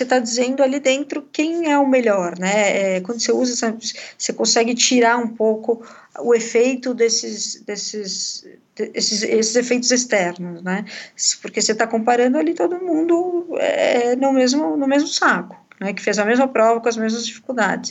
você está dizendo ali dentro quem é o melhor, né? É, quando você usa, você consegue tirar um pouco o efeito desses, desses, desses esses efeitos externos, né? Porque você está comparando ali todo mundo é, no, mesmo, no mesmo saco, né? Que fez a mesma prova com as mesmas dificuldades.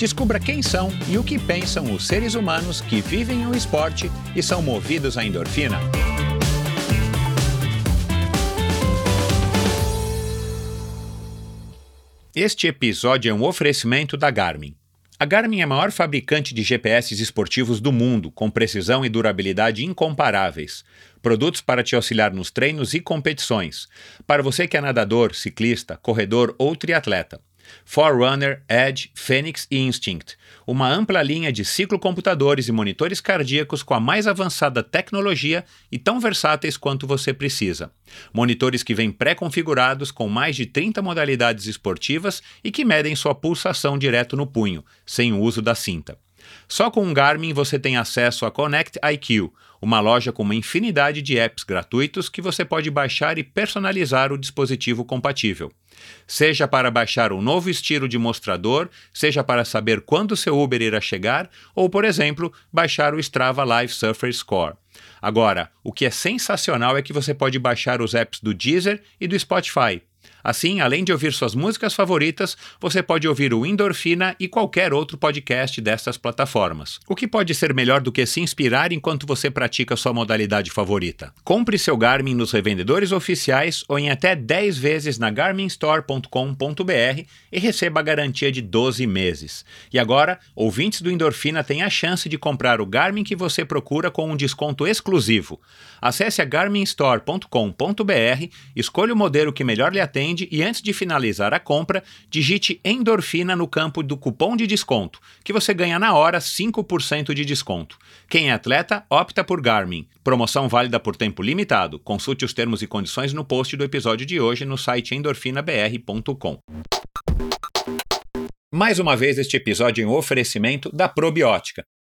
Descubra quem são e o que pensam os seres humanos que vivem o esporte e são movidos à endorfina. Este episódio é um oferecimento da Garmin. A Garmin é a maior fabricante de GPS esportivos do mundo, com precisão e durabilidade incomparáveis. Produtos para te auxiliar nos treinos e competições. Para você que é nadador, ciclista, corredor ou triatleta. Forerunner, Edge, Phoenix e Instinct, uma ampla linha de ciclocomputadores e monitores cardíacos com a mais avançada tecnologia e tão versáteis quanto você precisa. Monitores que vêm pré-configurados com mais de 30 modalidades esportivas e que medem sua pulsação direto no punho, sem o uso da cinta. Só com um Garmin você tem acesso a Connect IQ, uma loja com uma infinidade de apps gratuitos que você pode baixar e personalizar o dispositivo compatível. Seja para baixar um novo estilo de mostrador, seja para saber quando seu Uber irá chegar, ou, por exemplo, baixar o Strava Live Surfer Score. Agora, o que é sensacional é que você pode baixar os apps do Deezer e do Spotify. Assim, além de ouvir suas músicas favoritas, você pode ouvir o Endorfina e qualquer outro podcast dessas plataformas. O que pode ser melhor do que se inspirar enquanto você pratica sua modalidade favorita? Compre seu Garmin nos revendedores oficiais ou em até 10 vezes na garminstore.com.br e receba a garantia de 12 meses. E agora, ouvintes do Endorfina têm a chance de comprar o Garmin que você procura com um desconto exclusivo. Acesse a garminstore.com.br, escolha o modelo que melhor lhe atende e antes de finalizar a compra, digite endorfina no campo do cupom de desconto, que você ganha na hora 5% de desconto. Quem é atleta, opta por Garmin. Promoção válida por tempo limitado. Consulte os termos e condições no post do episódio de hoje no site endorfinabr.com. Mais uma vez, este episódio um oferecimento da Probiótica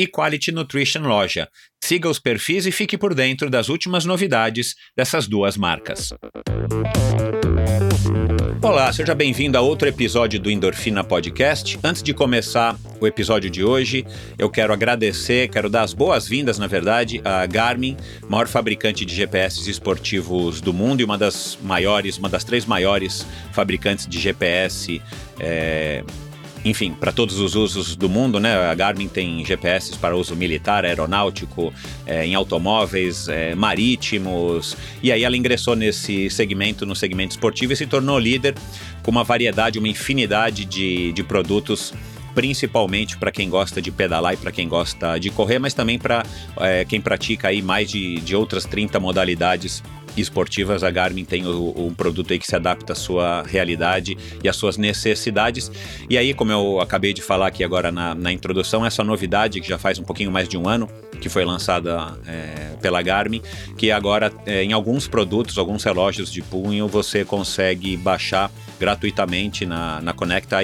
e Quality Nutrition Loja. Siga os perfis e fique por dentro das últimas novidades dessas duas marcas. Olá, seja bem-vindo a outro episódio do Endorfina Podcast. Antes de começar o episódio de hoje, eu quero agradecer, quero dar as boas-vindas, na verdade, à Garmin, maior fabricante de GPS esportivos do mundo e uma das maiores, uma das três maiores fabricantes de GPS. É, enfim, para todos os usos do mundo, né? A Garmin tem GPS para uso militar, aeronáutico, é, em automóveis, é, marítimos. E aí ela ingressou nesse segmento, no segmento esportivo, e se tornou líder com uma variedade, uma infinidade de, de produtos principalmente para quem gosta de pedalar e para quem gosta de correr, mas também para é, quem pratica aí mais de, de outras 30 modalidades esportivas, a Garmin tem o, um produto aí que se adapta à sua realidade e às suas necessidades. E aí, como eu acabei de falar aqui agora na, na introdução, essa novidade que já faz um pouquinho mais de um ano, que foi lançada é, pela Garmin, que agora é, em alguns produtos, alguns relógios de punho, você consegue baixar gratuitamente na, na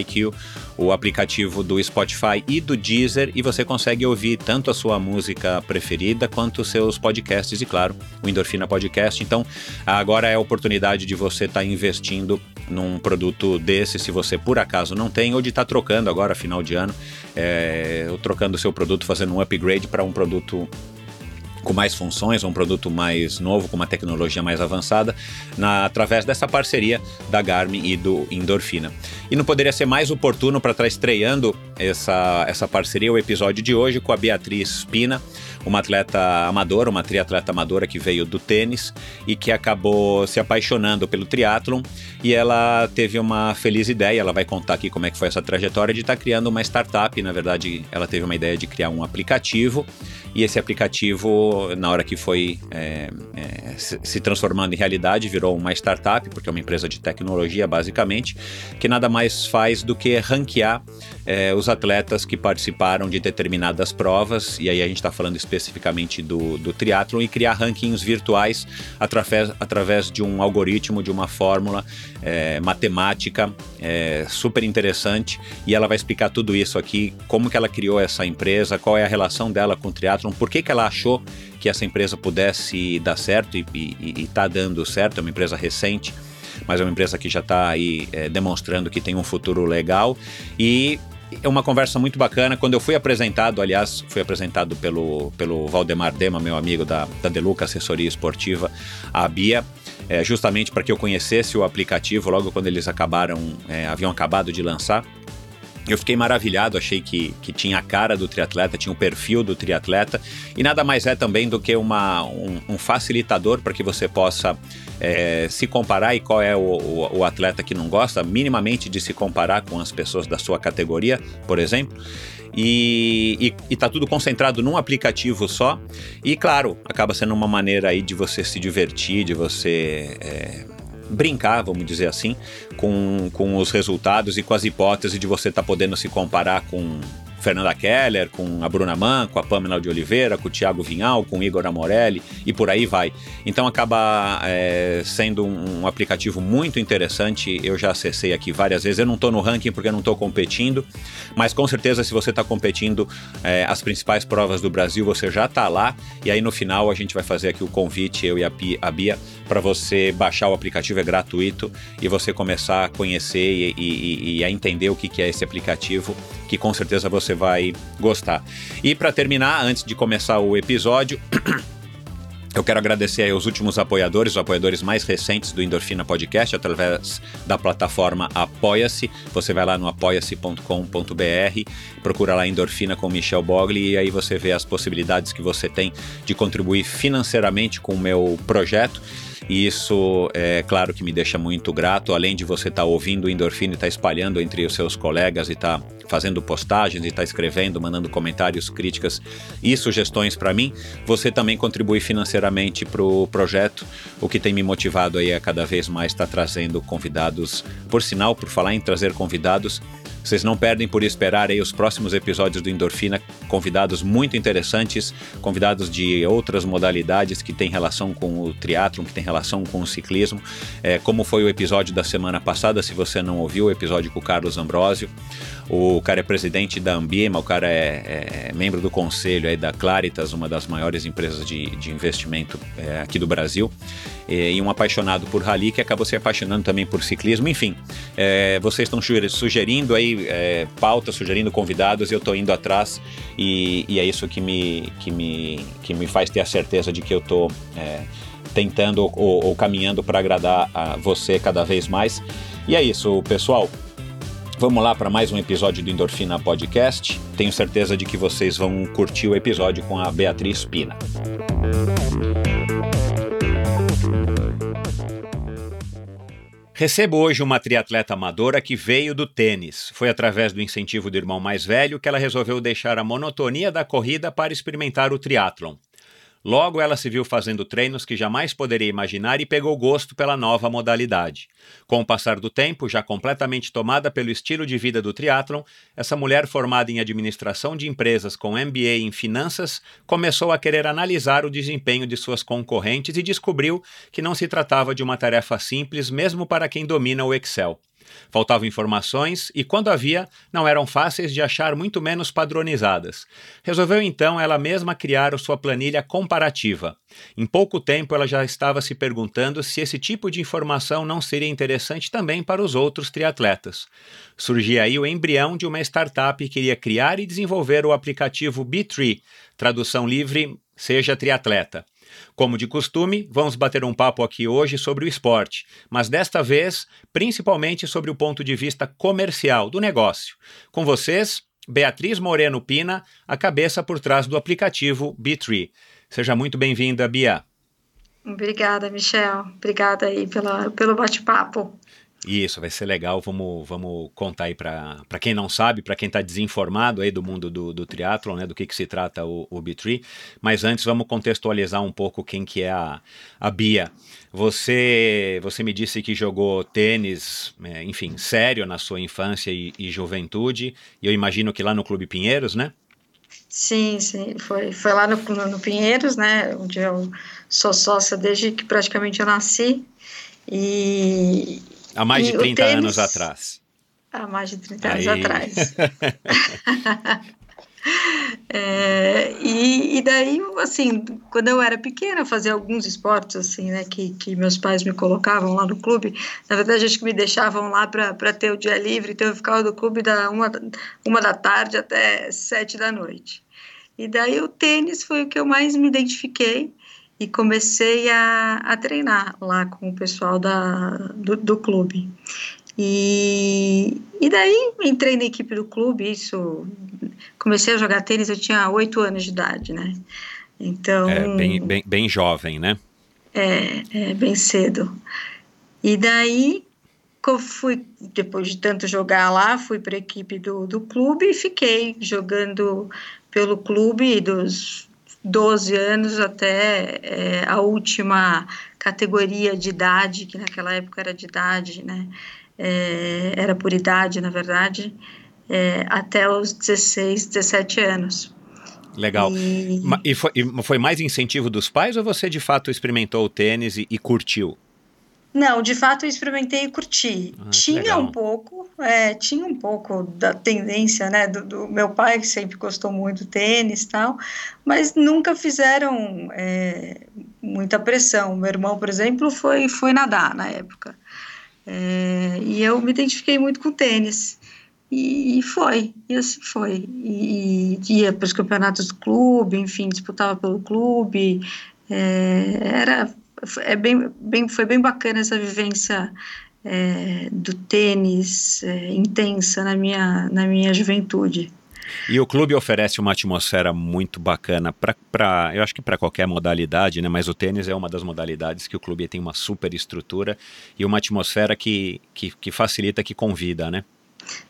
IQ o aplicativo do Spotify e do Deezer e você consegue ouvir tanto a sua música preferida quanto os seus podcasts e, claro, o Endorfina Podcast. Então, agora é a oportunidade de você estar tá investindo num produto desse, se você por acaso não tem, ou de estar tá trocando agora, final de ano, é, trocando o seu produto, fazendo um upgrade para um produto com mais funções, um produto mais novo, com uma tecnologia mais avançada, na, através dessa parceria da Garmin e do Endorfina. E não poderia ser mais oportuno para estar estreando essa, essa parceria, o episódio de hoje, com a Beatriz Pina, uma atleta amadora, uma triatleta amadora que veio do tênis e que acabou se apaixonando pelo triatlon. E ela teve uma feliz ideia, ela vai contar aqui como é que foi essa trajetória de estar tá criando uma startup, na verdade ela teve uma ideia de criar um aplicativo e esse aplicativo, na hora que foi é, é, se transformando em realidade, virou uma startup, porque é uma empresa de tecnologia, basicamente, que nada mais faz do que ranquear é, os atletas que participaram de determinadas provas, e aí a gente está falando especificamente do, do triatlon, e criar rankings virtuais através, através de um algoritmo, de uma fórmula é, matemática é, super interessante, e ela vai explicar tudo isso aqui, como que ela criou essa empresa, qual é a relação dela com o triatlon, por que, que ela achou que essa empresa pudesse dar certo e está dando certo, é uma empresa recente, mas é uma empresa que já está aí é, demonstrando que tem um futuro legal. E é uma conversa muito bacana. Quando eu fui apresentado, aliás, fui apresentado pelo, pelo Valdemar Dema, meu amigo da, da Deluca Assessoria Esportiva, a Bia, é, justamente para que eu conhecesse o aplicativo logo quando eles acabaram, é, haviam acabado de lançar. Eu fiquei maravilhado, achei que, que tinha a cara do triatleta, tinha o perfil do triatleta, e nada mais é também do que uma, um, um facilitador para que você possa é, se comparar e qual é o, o, o, atleta que não gosta, minimamente de se comparar com as pessoas da sua categoria, por exemplo. E, está tudo concentrado num aplicativo só. E claro, acaba sendo uma maneira aí de você se divertir, de você. É, brincar, vamos dizer assim, com, com os resultados e com as hipóteses de você estar tá podendo se comparar com Fernanda Keller, com a Bruna Mann, com a Pamela de Oliveira, com o Thiago Vinhal, com o Igor Amorelli e por aí vai. Então acaba é, sendo um, aplicativo muito interessante. Eu já acessei aqui várias vezes. Eu não estou no ranking porque eu não estou competindo, mas com certeza se você está competindo é, as principais provas do Brasil, você já está lá. E aí no final a gente vai fazer aqui o convite, eu e a Bia, para você baixar o aplicativo, é gratuito, e você começar a conhecer e, e, e a entender o que, é esse aplicativo, que com certeza você vai gostar. E para terminar, antes de começar o episódio. Eu quero agradecer aos últimos apoiadores, os apoiadores mais recentes do Endorfina Podcast, através da plataforma Apoia-se. Você vai lá no apoia-se.com.br, procura lá Endorfina com Michel Bogli e aí você vê as possibilidades que você tem de contribuir financeiramente com o meu projeto. E isso é claro que me deixa muito grato, além de você estar tá ouvindo o Endorfina e estar tá espalhando entre os seus colegas e estar tá fazendo postagens e estar tá escrevendo, mandando comentários, críticas e sugestões para mim, você também contribui financeiramente para o projeto, o que tem me motivado aí a cada vez mais estar tá trazendo convidados. Por sinal, por falar em trazer convidados, Vocês não perdem por esperar aí os próximos episódios do Endorfina, convidados muito interessantes, convidados de outras modalidades que têm relação com o triatlon, que têm relação com o ciclismo, é, como foi o episódio da semana passada, se você não ouviu, o episódio com o Carlos Ambrosio. O cara é presidente da Ambima, o cara é, é membro do conselho aí da Claritas, uma das maiores empresas de, de investimento é, aqui do Brasil, e, e, um apaixonado por rally que acabou se apaixonando também por ciclismo. Enfim, é, vocês estão sugerindo aí é, pautas, sugerindo convidados, eu estou indo atrás e, e, é isso que me, que, me, que me faz ter a certeza de que eu estou é, tentando ou, ou caminhando para agradar a você cada vez mais. E é isso, pessoal. Vamos lá para mais um episódio do Endorfina Podcast. Tenho certeza de que vocês vão curtir o episódio com a Beatriz Pina. Recebo hoje uma triatleta amadora que veio do tênis. Foi através do incentivo do irmão mais velho que ela resolveu deixar a monotonia da corrida para experimentar o triatlon. Logo, ela se viu fazendo treinos que jamais poderia imaginar e pegou gosto pela nova modalidade. Com o passar do tempo, já completamente tomada pelo estilo de vida do triatlon, essa mulher formada em administração de empresas com MBA em finanças começou a querer analisar o desempenho de suas concorrentes e descobriu que não se tratava de uma tarefa simples, mesmo para quem domina o Excel. Faltavam informações e, quando havia, não eram fáceis de achar, muito menos padronizadas. Resolveu então ela mesma criar sua planilha comparativa. Em pouco tempo, ela já estava se perguntando se esse tipo de informação não seria interessante também para os outros triatletas. Surgia aí o embrião de uma startup que iria criar e desenvolver o aplicativo B3, tradução livre Seja Triatleta. Como de costume, vamos bater um papo aqui hoje sobre o esporte, mas desta vez, principalmente sobre o ponto de vista comercial do negócio. Com vocês, Beatriz Moreno Pina, a cabeça por trás do aplicativo B3. Seja muito bem-vinda, Bia. Obrigada, Michel. Obrigada aí pela, pelo bate-papo. Isso, vai ser legal. Vamos, vamos contar aí para quem não sabe, para quem está desinformado aí do mundo do, do triatlon, né, do que, que se trata o, o B3. Mas antes vamos contextualizar um pouco quem que é a, a Bia. Você, você me disse que jogou tênis, é, enfim, sério na sua infância e, e juventude. E eu imagino que lá no Clube Pinheiros, né? Sim, sim, foi, foi lá no, no Pinheiros, né, onde eu sou sócia desde que praticamente eu nasci, e, Há mais e de 30 tênis, anos atrás. Há mais de 30 Aí. anos atrás. é, e, e, daí, assim, quando eu era pequena, eu fazia alguns esportes, assim, né, que, que meus pais me colocavam lá no clube. Na verdade, acho que me deixavam lá para ter o dia livre, então eu ficava no clube da uma, uma da tarde até sete da noite. E daí o tênis foi o que eu mais me identifiquei e comecei a, a treinar lá com o pessoal da, do, do clube. E, e daí entrei na equipe do clube, isso comecei a jogar tênis, eu tinha oito anos de idade, né? Então. É, bem, bem, bem jovem, né? É, é, bem cedo. E daí, fui, depois de tanto jogar lá, fui para a equipe do, do clube e fiquei jogando pelo clube dos 12 anos até é, a última categoria de idade, que naquela época era de idade, né? É, era por idade, na verdade, é, até os 16, 17 anos. Legal. E, e, foi, foi, mais incentivo dos pais ou você de fato experimentou o tênis e, e curtiu? Não, de fato eu experimentei e curti. Ah, tinha um pouco, é, tinha um pouco da tendência, né, do, do, meu pai que sempre gostou muito do tênis e tal, mas nunca fizeram é, muita pressão. Meu irmão, por exemplo, foi, foi nadar na época. É, e eu me identifiquei muito com o tênis. E, e foi, e assim foi. E, e ia para os campeonatos do clube, enfim, disputava pelo clube. É, era é bem, bem, foi bem bacana essa vivência é, do tênis é, intensa na minha, na minha juventude. E o clube oferece uma atmosfera muito bacana para, eu acho que para qualquer modalidade, né? Mas o tênis é uma das modalidades que o clube tem uma super estrutura e uma atmosfera que, que, que facilita, que convida, né?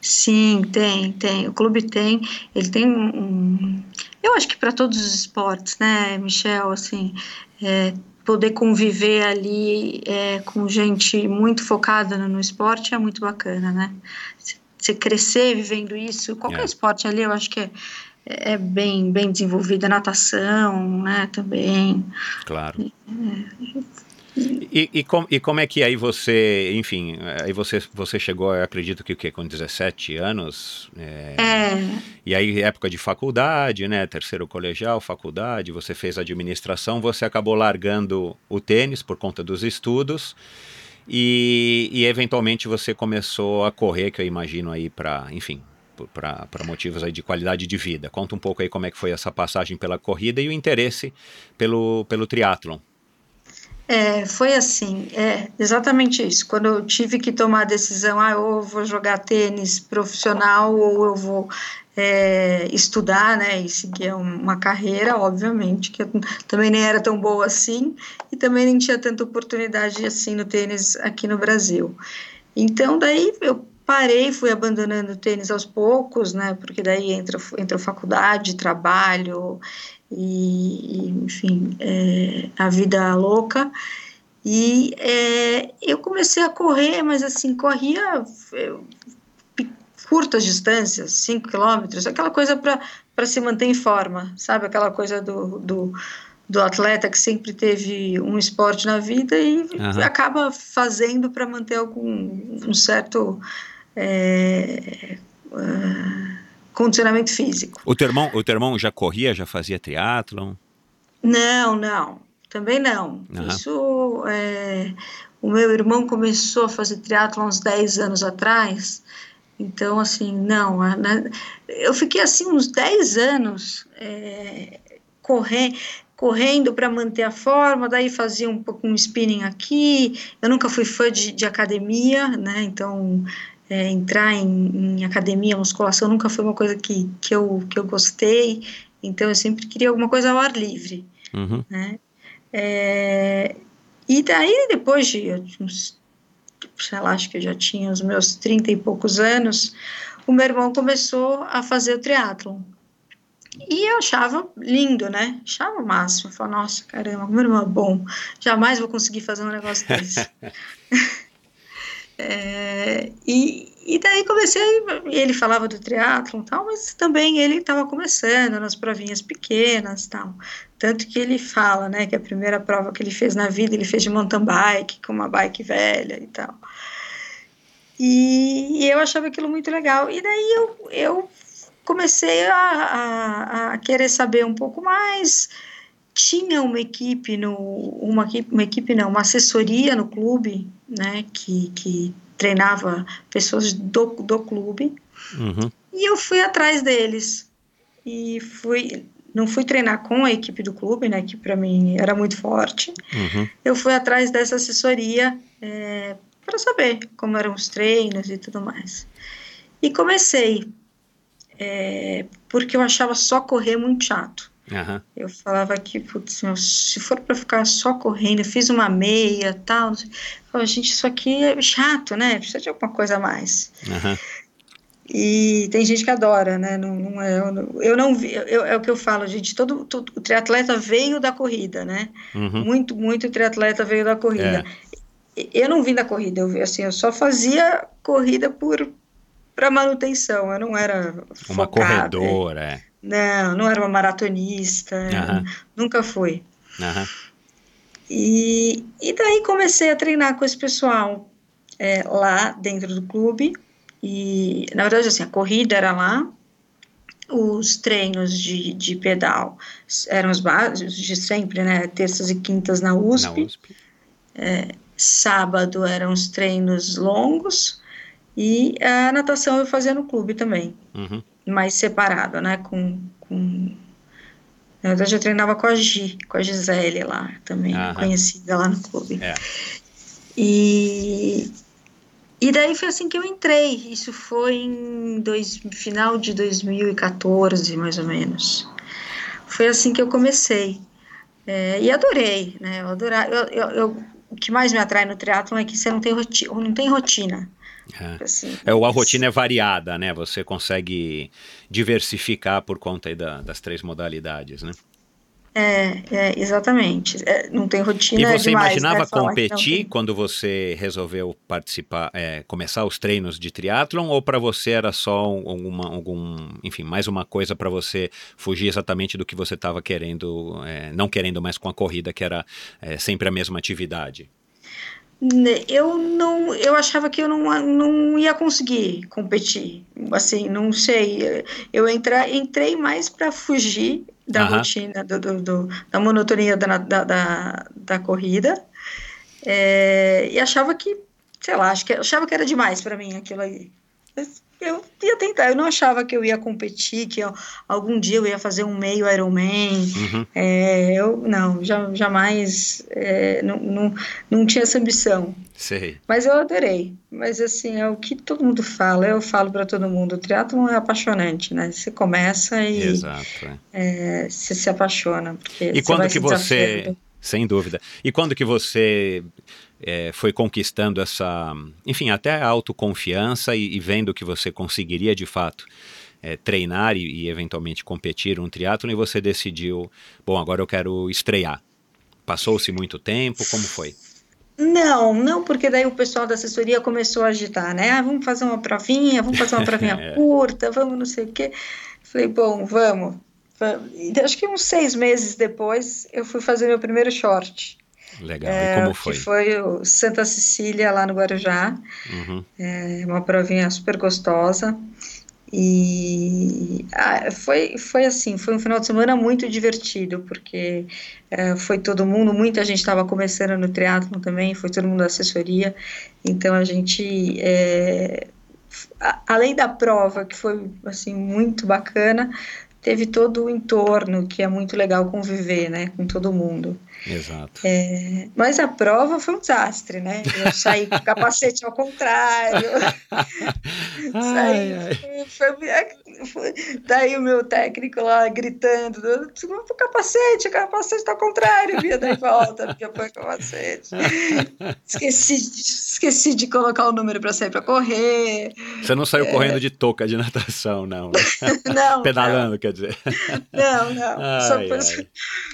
Sim, tem, tem. O clube tem, ele tem um. Eu acho que para todos os esportes, né, Michel? Assim, é, poder conviver ali é, com gente muito focada no, no, esporte é muito bacana, né? você crescer vivendo isso, qualquer É. esporte ali, eu acho que é, é bem, bem desenvolvida, natação, né, também. Claro. E, e, com- e como é que aí você, enfim, aí você, você chegou, eu acredito que o quê, com 17 anos? é, É, E aí, época de faculdade, né? Terceiro colegial, faculdade, você fez administração, você acabou largando o tênis por conta dos estudos e, e eventualmente você começou a correr, que eu imagino aí para, enfim, para motivos aí de qualidade de vida. Conta um pouco aí como é que foi essa passagem pela corrida e o interesse pelo, pelo triatlon. É, foi assim, é exatamente isso. Quando eu tive que tomar a decisão, ah, ou eu vou jogar tênis profissional ou eu vou é, estudar, né, e seguir uma carreira, obviamente, que eu também nem era tão boa assim e também nem tinha tanta oportunidade assim no tênis aqui no Brasil. Então, daí eu parei, fui abandonando o tênis aos poucos, né, porque daí entra, entra faculdade, trabalho e, enfim, é, a vida louca. E é, eu comecei a correr, mas assim, corria eu, curtas distâncias, 5 quilômetros, aquela coisa para se manter em forma, sabe? Aquela coisa do, do, do atleta que sempre teve um esporte na vida e Aham. acaba fazendo para manter algum um certo é, ah, condicionamento físico. O teu irmão, o teu irmão já corria, já fazia triatlon? Não, não, também não. Aham. Isso, é, o meu irmão começou a fazer triatlo há uns 10 anos atrás, então, assim, não, né, eu fiquei, assim, uns 10 anos é, corre- correndo para manter a forma, daí fazia um pouco um spinning aqui, eu nunca fui fã de, de academia, né, então... é, entrar em, em academia, musculação, nunca foi uma coisa que, que, eu, que eu gostei, então eu sempre queria alguma coisa ao ar livre Uhum. né? É, e daí, depois de uns, sei lá, acho que eu já tinha os meus 30 e poucos anos, o meu irmão começou a fazer o triatlon. E eu achava lindo, né? Achava o máximo. Eu falava, nossa, caramba, meu irmão é bom. Jamais vou conseguir fazer um negócio desse. É, e, e daí comecei, ele falava do triatlon tal, mas também ele estava começando nas provinhas pequenas tal. Tanto que ele fala, né, que a primeira prova que ele fez na vida, ele fez de mountain bike, com uma bike velha e tal. E, e eu achava aquilo muito legal. E daí eu, eu comecei a, a, a querer saber um pouco mais. Tinha uma equipe no uma equipe, uma equipe não, uma assessoria no clube, né, que, que treinava pessoas do, do clube. Uhum. E eu fui atrás deles. E fui não fui treinar com a equipe do clube, né, que para mim era muito forte. Uhum. Eu fui atrás dessa assessoria é, para saber como eram os treinos e tudo mais. E comecei, é, porque eu achava só correr muito chato. Aham. Eu falava que, putz, meu, se for para ficar só correndo, eu fiz uma meia tal. Eu falava, gente, isso aqui é chato, né? Precisa de alguma coisa a mais. Aham. E tem gente que adora, né? Não, não é, eu, não- eu não vi, eu- é o que eu falo, gente. Todo, todo o triatleta veio da corrida, né? Uhum. Muito, muito triatleta veio da corrida. Eu não vim da corrida, eu assim, eu só fazia corrida por para manutenção. Eu não era Uma focada, corredora, é. Não, não era uma maratonista, nunca. Aham. E, e daí comecei a treinar com esse pessoal é, lá dentro do clube. E, na verdade, assim, a corrida era lá, os treinos de, de pedal eram os básicos de sempre, né? Terças e quintas na Na USP. USP. Sábado eram os treinos longos. E a natação eu fazia no clube também, Uhum. Mais separado, né? Com, com... Na verdade, eu treinava com a Gi, com a Gisele lá também, Aham. conhecida lá no clube. É. E, e daí foi assim que eu entrei. Isso foi em dois, final de 2014, mais ou menos. Foi assim que eu comecei. É, e adorei, né? Eu eu, eu, eu- o que mais me atrai no triatlon é que você não tem, roti não tem rotina. É. Assim, É, a rotina é variada, né? Você consegue diversificar por conta da- das três modalidades, né? É, é exatamente. É, não tem rotina. E você demais, imaginava né? Competir quando você resolveu participar, é, começar os treinos de triatlon, ou para você era só uma, algum, enfim, mais uma coisa para você fugir exatamente do que você estava querendo, é, não querendo mais com a corrida, que era é, sempre a mesma atividade? Né, eu não, eu achava que eu não, não ia conseguir competir, assim, não sei, eu entrei, entrei mais para fugir da rotina, do, do, do, da monotonia da, da, da, da corrida, é, e achava que, sei lá, acho que, achava que era demais para mim aquilo aí. Eu ia tentar, eu não achava que eu ia competir, que eu, algum dia eu ia fazer um meio Ironman. Uhum. É, eu não, já, jamais é, não, não, não tinha essa ambição. Sei. Mas eu adorei. Mas assim, é o que todo mundo fala, eu falo para todo mundo, o triatlon é apaixonante, né? Você começa e Exato, é. é você se apaixona. Porque e quando que você. Sem dúvida. E quando que você é, foi conquistando essa, enfim, até a autoconfiança e, e vendo que você conseguiria de fato é, treinar e, e, eventualmente competir um triatlo e você decidiu, bom, agora eu quero estrear. Passou-se muito tempo, como foi? Não, não, porque daí o pessoal da assessoria começou a agitar, né? Ah, vamos fazer uma provinha, vamos fazer uma provinha é. curta, vamos não sei o quê. Falei, bom, vamos. E acho que uns seis meses depois eu fui fazer meu primeiro short. Legal. É, e como foi? Que foi o Santa Cecília, lá no Guarujá. Uhum. É uma provinha super gostosa. E ah, foi, foi assim, foi um final de semana muito divertido, porque é, foi todo mundo, muita gente estava começando no triatlo também, foi todo mundo da assessoria, então a gente, é, a, além da prova, que foi assim, muito bacana, teve todo o entorno, que é muito legal conviver, né, com todo mundo. Exato. É, mas a prova foi um desastre, né? Eu saí com o capacete ao contrário. saí, ai. Foi, foi, daí o meu técnico lá gritando: o capacete, o capacete está ao contrário, Bia, daí volta, Bia põe o capacete. esqueci, esqueci de colocar o número para sair para correr. Você não saiu é... correndo de touca de natação, não? Né? não. Pedalando, não. quer dizer. Não, não. Ai, Só pôs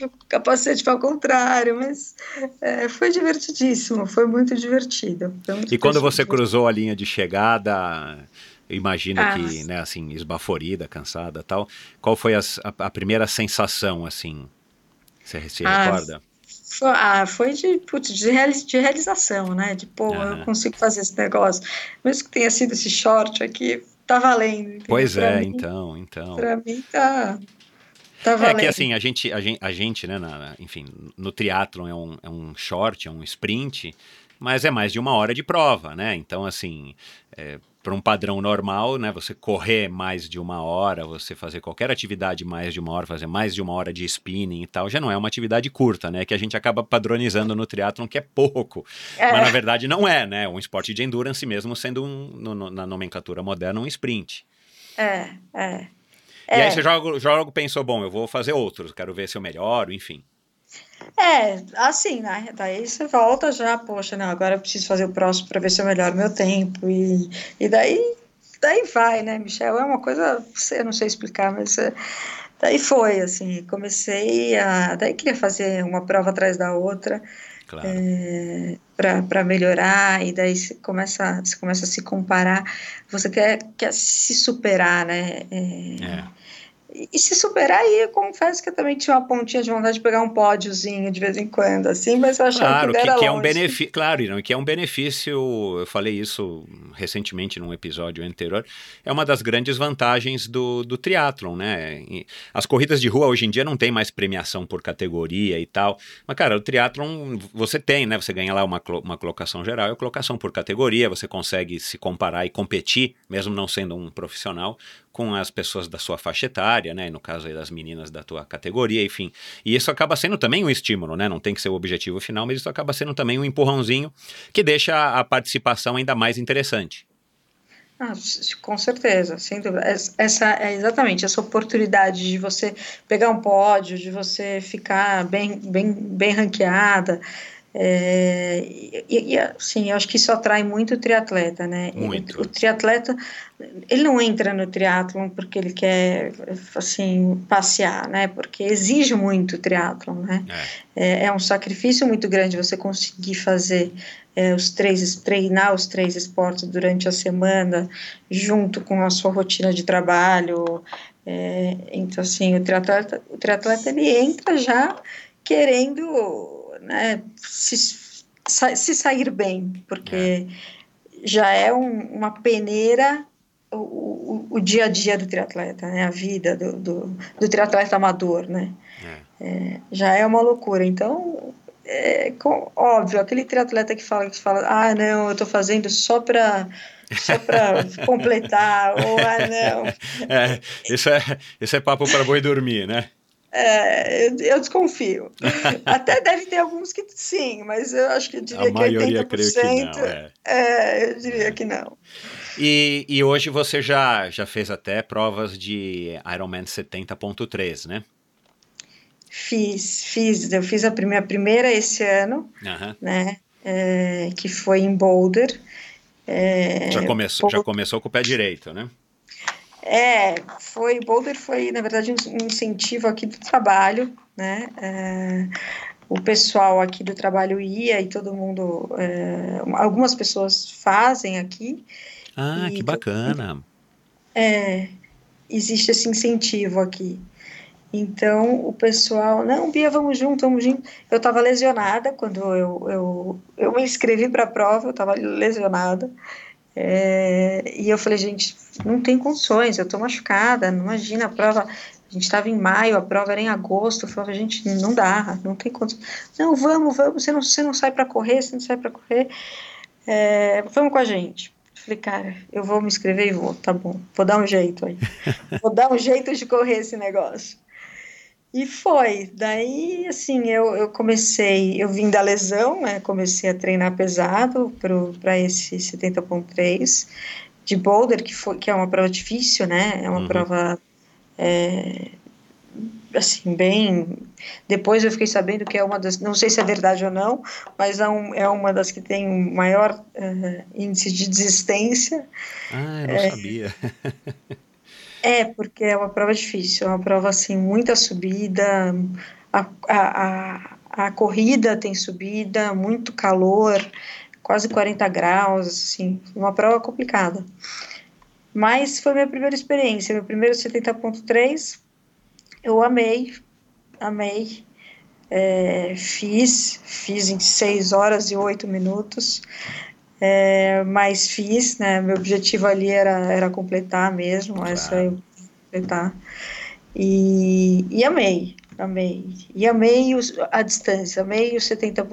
o capacete para o contrário mas é, foi divertidíssimo, foi muito divertido. Foi muito e quando você cruzou a linha de chegada, imagina ah, que, né, assim, esbaforida, cansada tal, qual foi as, a, a, primeira sensação, assim, você se ah, recorda? Foi, ah, foi de, putz, de, reali de, realização, né, de, pô, ah. eu consigo fazer esse negócio, mesmo que tenha sido esse short aqui, tá valendo. Entendeu? Pois pra é, mim, então, então. Pra mim tá... Tá é que assim, a gente, a gente, a gente né, na, enfim, no triatlon é um, é um short, é um sprint, mas é mais de uma hora de prova, né? Então, assim, é, para um padrão normal, né? Você correr mais de uma hora, você fazer qualquer atividade mais de uma hora, fazer mais de uma hora de spinning e tal, já não é uma atividade curta, né? Que a gente acaba padronizando no triatlon que é pouco. É. Mas na verdade não é, né? Um esporte de endurance mesmo sendo um, no, na nomenclatura moderna um sprint. É, é. É. E aí você joga, joga pensou, bom, eu vou fazer outros, quero ver se eu melhoro, enfim. É, assim, né? Daí você volta já, poxa, não, agora eu preciso fazer o próximo para ver se eu melhoro meu tempo. E, e daí, daí vai, né, Michel? É uma coisa, eu não sei explicar, mas é, daí foi, assim, comecei a. Daí queria fazer uma prova atrás da outra. Claro. É, para melhorar, e daí você começa, você começa a se comparar, você quer, quer se superar, né? É, é e se superar aí, eu confesso que eu também tinha uma pontinha de vontade de pegar um pódiozinho de vez em quando, assim, mas eu achava claro, que, que, era que é um benefício, claro, não, que é um benefício, eu falei isso recentemente num episódio anterior, é uma das grandes vantagens do, do triatlon, né? As corridas de rua hoje em dia não tem mais premiação por categoria e tal, mas cara, o triatlon você tem, né? Você ganha lá uma, uma colocação geral e a colocação por categoria, você consegue se comparar e competir, mesmo não sendo um profissional, com as pessoas da sua faixa etária, né? No caso aí das meninas da tua categoria, enfim. E isso acaba sendo também um estímulo, né? Não tem que ser o objetivo final, mas isso acaba sendo também um empurrãozinho que deixa a participação ainda mais interessante. Ah, com certeza, sem dúvida. Essa é exatamente essa oportunidade de você pegar um pódio, de você ficar bem, bem, bem ranqueada. É, e, e, assim, eu acho que isso atrai muito o triatleta, né? Muito. O, o triatleta, ele não entra no triatlon porque ele quer, assim, passear, né? Porque exige muito o triatlon, né? É. É, é um sacrifício muito grande você conseguir fazer é, os três, treinar os três esportes durante a semana, junto com a sua rotina de trabalho. É, então, assim, o triatleta, o triatleta ele entra já querendo né, se, se sair bem, porque é. já é um, uma peneira o, o, o, dia a dia do triatleta, né, a vida do, do, do triatleta amador, né, é. É, já é uma loucura, então é, com, óbvio, aquele triatleta que fala, que fala, ah, não, eu estou fazendo só para só para completar, ou ah, não. É, isso, é, isso é papo para boi dormir, né? É, eu, eu, desconfio. Até deve ter alguns que sim, mas eu acho que eu diria a que maioria 80%. Creio que não, é. é. eu diria que não. E, e hoje você já, já fez até provas de Ironman 70.3, né? Fiz, fiz. Eu fiz a primeira, a primeira esse ano, né? É, que foi em Boulder. É, já, começou, já começou com o pé direito, né? É, foi, Boulder foi, na verdade, um incentivo aqui do trabalho, né? É, o pessoal aqui do trabalho ia e todo mundo, é, algumas pessoas fazem aqui. Ah, que bacana. É, existe esse incentivo aqui. Então, o pessoal, não, Bia, vamos junto, vamos junto. Eu estava lesionada quando eu, eu, eu me inscrevi para a prova, eu estava lesionada. É, e eu falei, gente, não tem condições, eu tô machucada, não imagina a prova. A gente estava em maio, a prova era em agosto. Eu falava, gente, não dá, não tem condições. Não, vamos, vamos, você não, você não sai para correr, você não sai para correr. É, vamos com a gente. Eu falei, cara, eu vou me inscrever e vou, tá bom, vou dar um jeito aí. vou dar um jeito de correr esse negócio. E foi. Daí, assim, eu, eu comecei, eu vim da lesão, né? Comecei a treinar pesado para esse 70.3 de boulder, que, foi, que é uma prova difícil, né? É uma uhum. prova, é, assim, bem... Depois eu fiquei sabendo que é uma das... Não sei se é verdade ou não, mas é, um, é uma das que tem um maior uh, índice de desistência. Ah, eu não é, sabia. É, porque é uma prova difícil, é uma prova assim, muita subida, a, a, a, corrida tem subida, muito calor, quase 40 graus, assim, uma prova complicada. Mas foi minha primeira experiência, meu primeiro 70.3, eu amei, amei, é, fiz, fiz em 6 horas e 8 minutos, é, mas fiz, né? Meu objetivo ali era, era completar mesmo, claro. essa é completar. E, e amei, amei. E amei os, a distância, amei o 70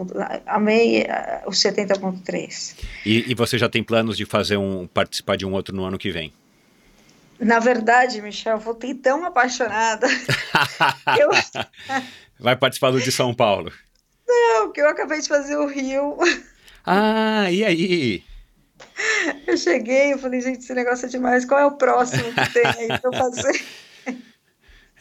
amei eh, o 70.3. E, e você já tem planos de fazer um participar de um outro no ano que vem? Na verdade, Michel, eu voltei tão apaixonada. eu... Vai participar do de São Paulo? Não, que eu acabei de fazer o Rio. Ah, e aí? Eu cheguei, eu falei, gente, esse negócio é demais. Qual é o próximo que tem aí pra fazer?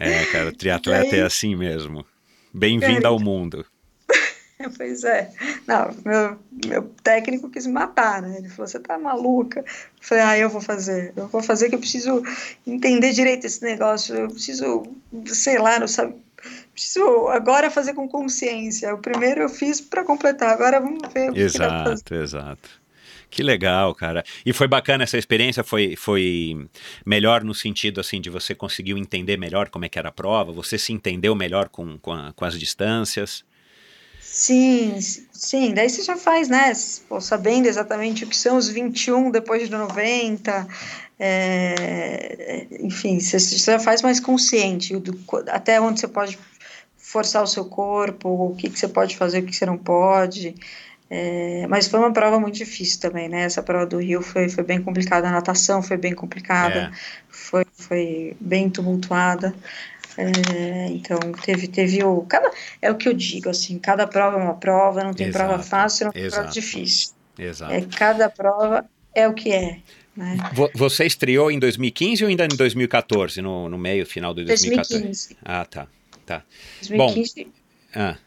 É, cara, o triatleta aí... é assim mesmo. Bem-vindo ao mundo. Pois é. Não, meu, meu técnico quis me matar, né? Ele falou: você tá maluca? Eu falei: ah, eu vou fazer. Eu vou fazer que eu preciso entender direito esse negócio. Eu preciso, sei lá, não sabe preciso agora fazer com consciência. O primeiro eu fiz para completar, agora vamos ver. Exato, que exato. Que legal, cara. E foi bacana essa experiência? Foi, foi melhor no sentido assim de você conseguiu entender melhor como é que era a prova? Você se entendeu melhor com, com, a, com as distâncias? Sim, sim. Daí você já faz, né? Pô, sabendo exatamente o que são os 21 depois de 90. É, enfim, você, você já faz mais consciente do, até onde você pode forçar o seu corpo, o que, que você pode fazer, o que você não pode. É, mas foi uma prova muito difícil também, né? Essa prova do Rio foi, foi bem complicada, a natação foi bem complicada, é. foi, foi bem tumultuada. É, então teve, teve o. Cada, é o que eu digo, assim, cada prova é uma prova, não tem Exato. prova fácil, não tem Exato. prova difícil. Exato. É, cada prova é o que é. Né? Você estreou em 2015 ou ainda em 2014, no, no meio, final de 2014? 2015. Ah, tá. Tá. 2015. Bom, ah.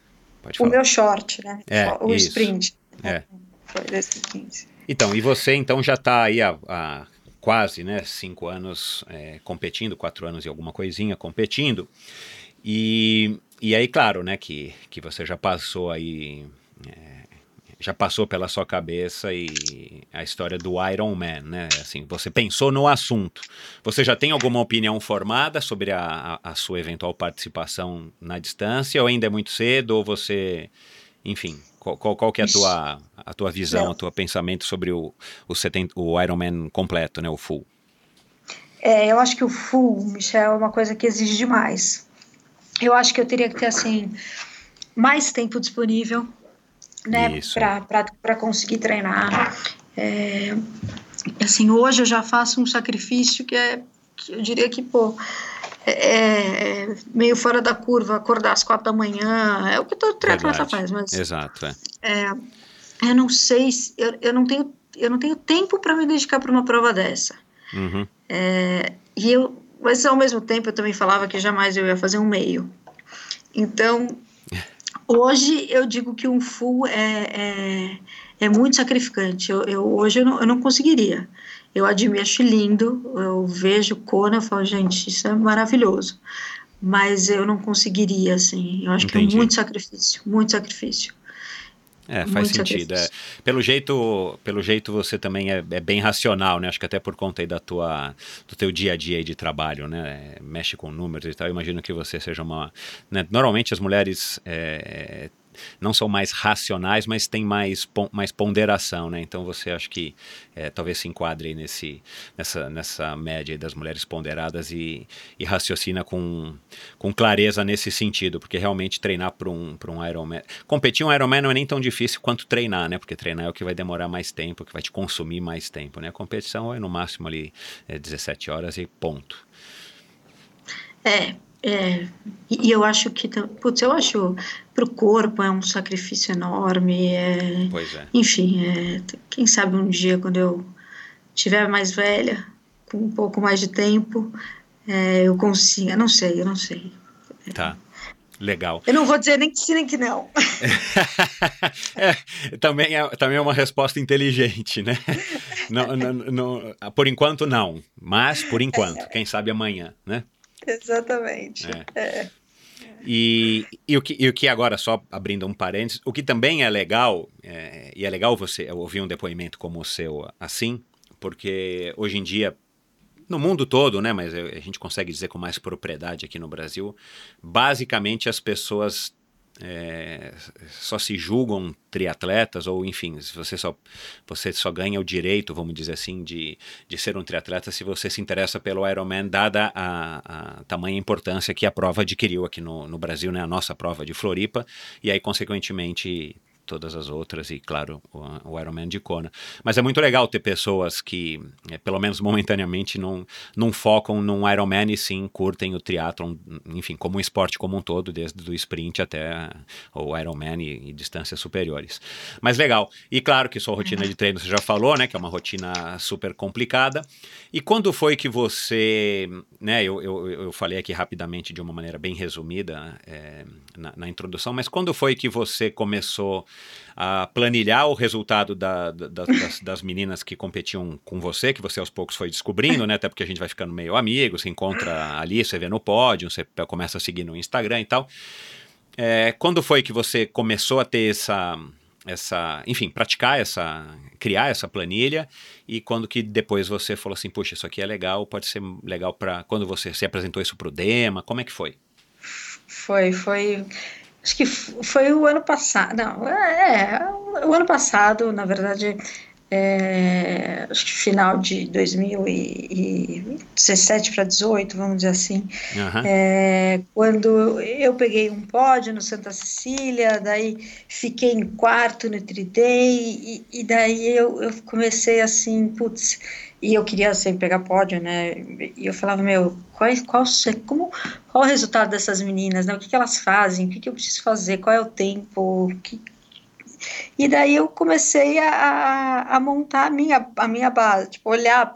pode O falar. meu short, né? É, o isso. sprint. É. Foi desse 15. Então, e você então já está aí há, há quase né, cinco anos é, competindo, quatro anos e alguma coisinha competindo. E, e aí, claro, né, que, que você já passou aí. é, já passou pela sua cabeça e a história do Iron Man, né? Assim, você pensou no assunto. Você já tem alguma opinião formada sobre a, a, a sua eventual participação na distância ou ainda é muito cedo ou você, enfim, qual, qual, qual que é a tua, a tua visão, Não. o teu pensamento sobre o, o, 70, o Iron Man completo, né? O full. É, eu acho que o full, Michel, é uma coisa que exige demais. Eu acho que eu teria que ter, assim, mais tempo disponível, né, para conseguir treinar. É, assim, hoje eu já faço um sacrifício que é, que eu diria que, pô, é, é meio fora da curva, acordar às quatro da manhã, é o que todo triatleta faz, mas Exato, é. é, eu não sei, se, eu, eu, não tenho, eu não tenho tempo para me dedicar para uma prova dessa. Uhum. É, e eu, mas ao mesmo tempo eu também falava que jamais eu ia fazer um meio. Então, hoje eu digo que um full é, é, é muito sacrificante. Eu, eu- hoje eu não, eu não conseguiria. Eu admiro, acho lindo, eu vejo Kona e falo, gente, isso é maravilhoso. Mas eu não conseguiria, assim. Eu acho que Entendi. é muito sacrifício, muito sacrifício. É, faz Muito sentido. É. Pelo jeito, pelo jeito você também é, é bem racional, né? Acho que até por conta aí da tua, do teu dia a dia de trabalho, né? É, Mexe com números e tal. Eu imagino que você seja uma. né? Normalmente as mulheres é, não são mais racionais, mas têm mais, mais ponderação, né? Então você acha que é, talvez se enquadre nesse, nessa, nessa média das mulheres ponderadas e, e raciocina com, com clareza nesse sentido, porque realmente treinar para um, um Ironman. Competir um Ironman não é nem tão difícil quanto treinar, né? Porque treinar é o que vai demorar mais tempo, que vai te consumir mais tempo, né? A competição é no máximo ali é, 17 horas e ponto. É, é, e, eu acho que, putz, eu acho para o corpo é um sacrifício enorme, é, Pois é. enfim, é, quem sabe um dia quando eu tiver mais velha, com um pouco mais de tempo, é, eu consiga, não sei, eu não sei. Tá. Legal. Eu não vou dizer nem que sim nem que não. É, também, é, também é uma resposta inteligente, né? Não, não, não- por enquanto, não. Mas, por enquanto, quem sabe amanhã, né? Exatamente. É. E, e, o que, e o que agora, só abrindo um parênteses, o que também é legal, é, e é legal você ouvir um depoimento como o seu assim, porque hoje em dia, no mundo todo, né, mas a gente consegue dizer com mais propriedade aqui no Brasil, basicamente as pessoas é, só se julgam triatletas, ou enfim, você só, você só ganha o direito, vamos dizer assim, de, de ser um triatleta se você se interessa pelo Ironman, dada a, a tamanha importância que a prova adquiriu aqui no, no Brasil, né, a nossa prova de Floripa, e aí, consequentemente, todas as outras e, claro, o, o Ironman de Kona. Mas é muito legal ter pessoas que, é, pelo menos momentaneamente, não, não focam num Ironman e sim curtem o triatlon, enfim, como um esporte como um todo, desde o sprint até o Ironman e, e distâncias superiores. Mas legal. E claro que sua rotina de treino você já falou, né, que é uma rotina super complicada. E quando foi que você, né, eu, eu, eu falei aqui rapidamente de uma maneira bem resumida é, na, na introdução, mas quando foi que você começou a planilhar o resultado da, da, das, das, meninas que competiam com você, que você aos poucos foi descobrindo, né? Até porque a gente vai ficando meio amigo, você encontra ali, você vê no pódio, você começa a seguir no Instagram e tal. É, quando foi que você começou a ter essa, essa, enfim, praticar essa, criar essa planilha e quando que depois você falou assim, puxa, isso aqui é legal, pode ser legal para quando você se apresentou isso para o Dema, como é que foi? Foi, foi acho que foi o ano passado, não, é, o ano passado, na verdade, é, acho que final de 2017 para 18, vamos dizer assim, Uhum. é, quando eu peguei um pódio no Santa Cecília, daí fiquei em quarto no Triday, e, e daí eu, eu comecei assim, putz, e eu queria sempre pegar pódio, né? E eu falava, meu, qual, qual, como, qual o resultado dessas meninas, né? O que, que elas fazem? O que, que eu preciso fazer? Qual é o tempo? Que... E daí eu comecei a, a montar a minha, a minha base, tipo, olhar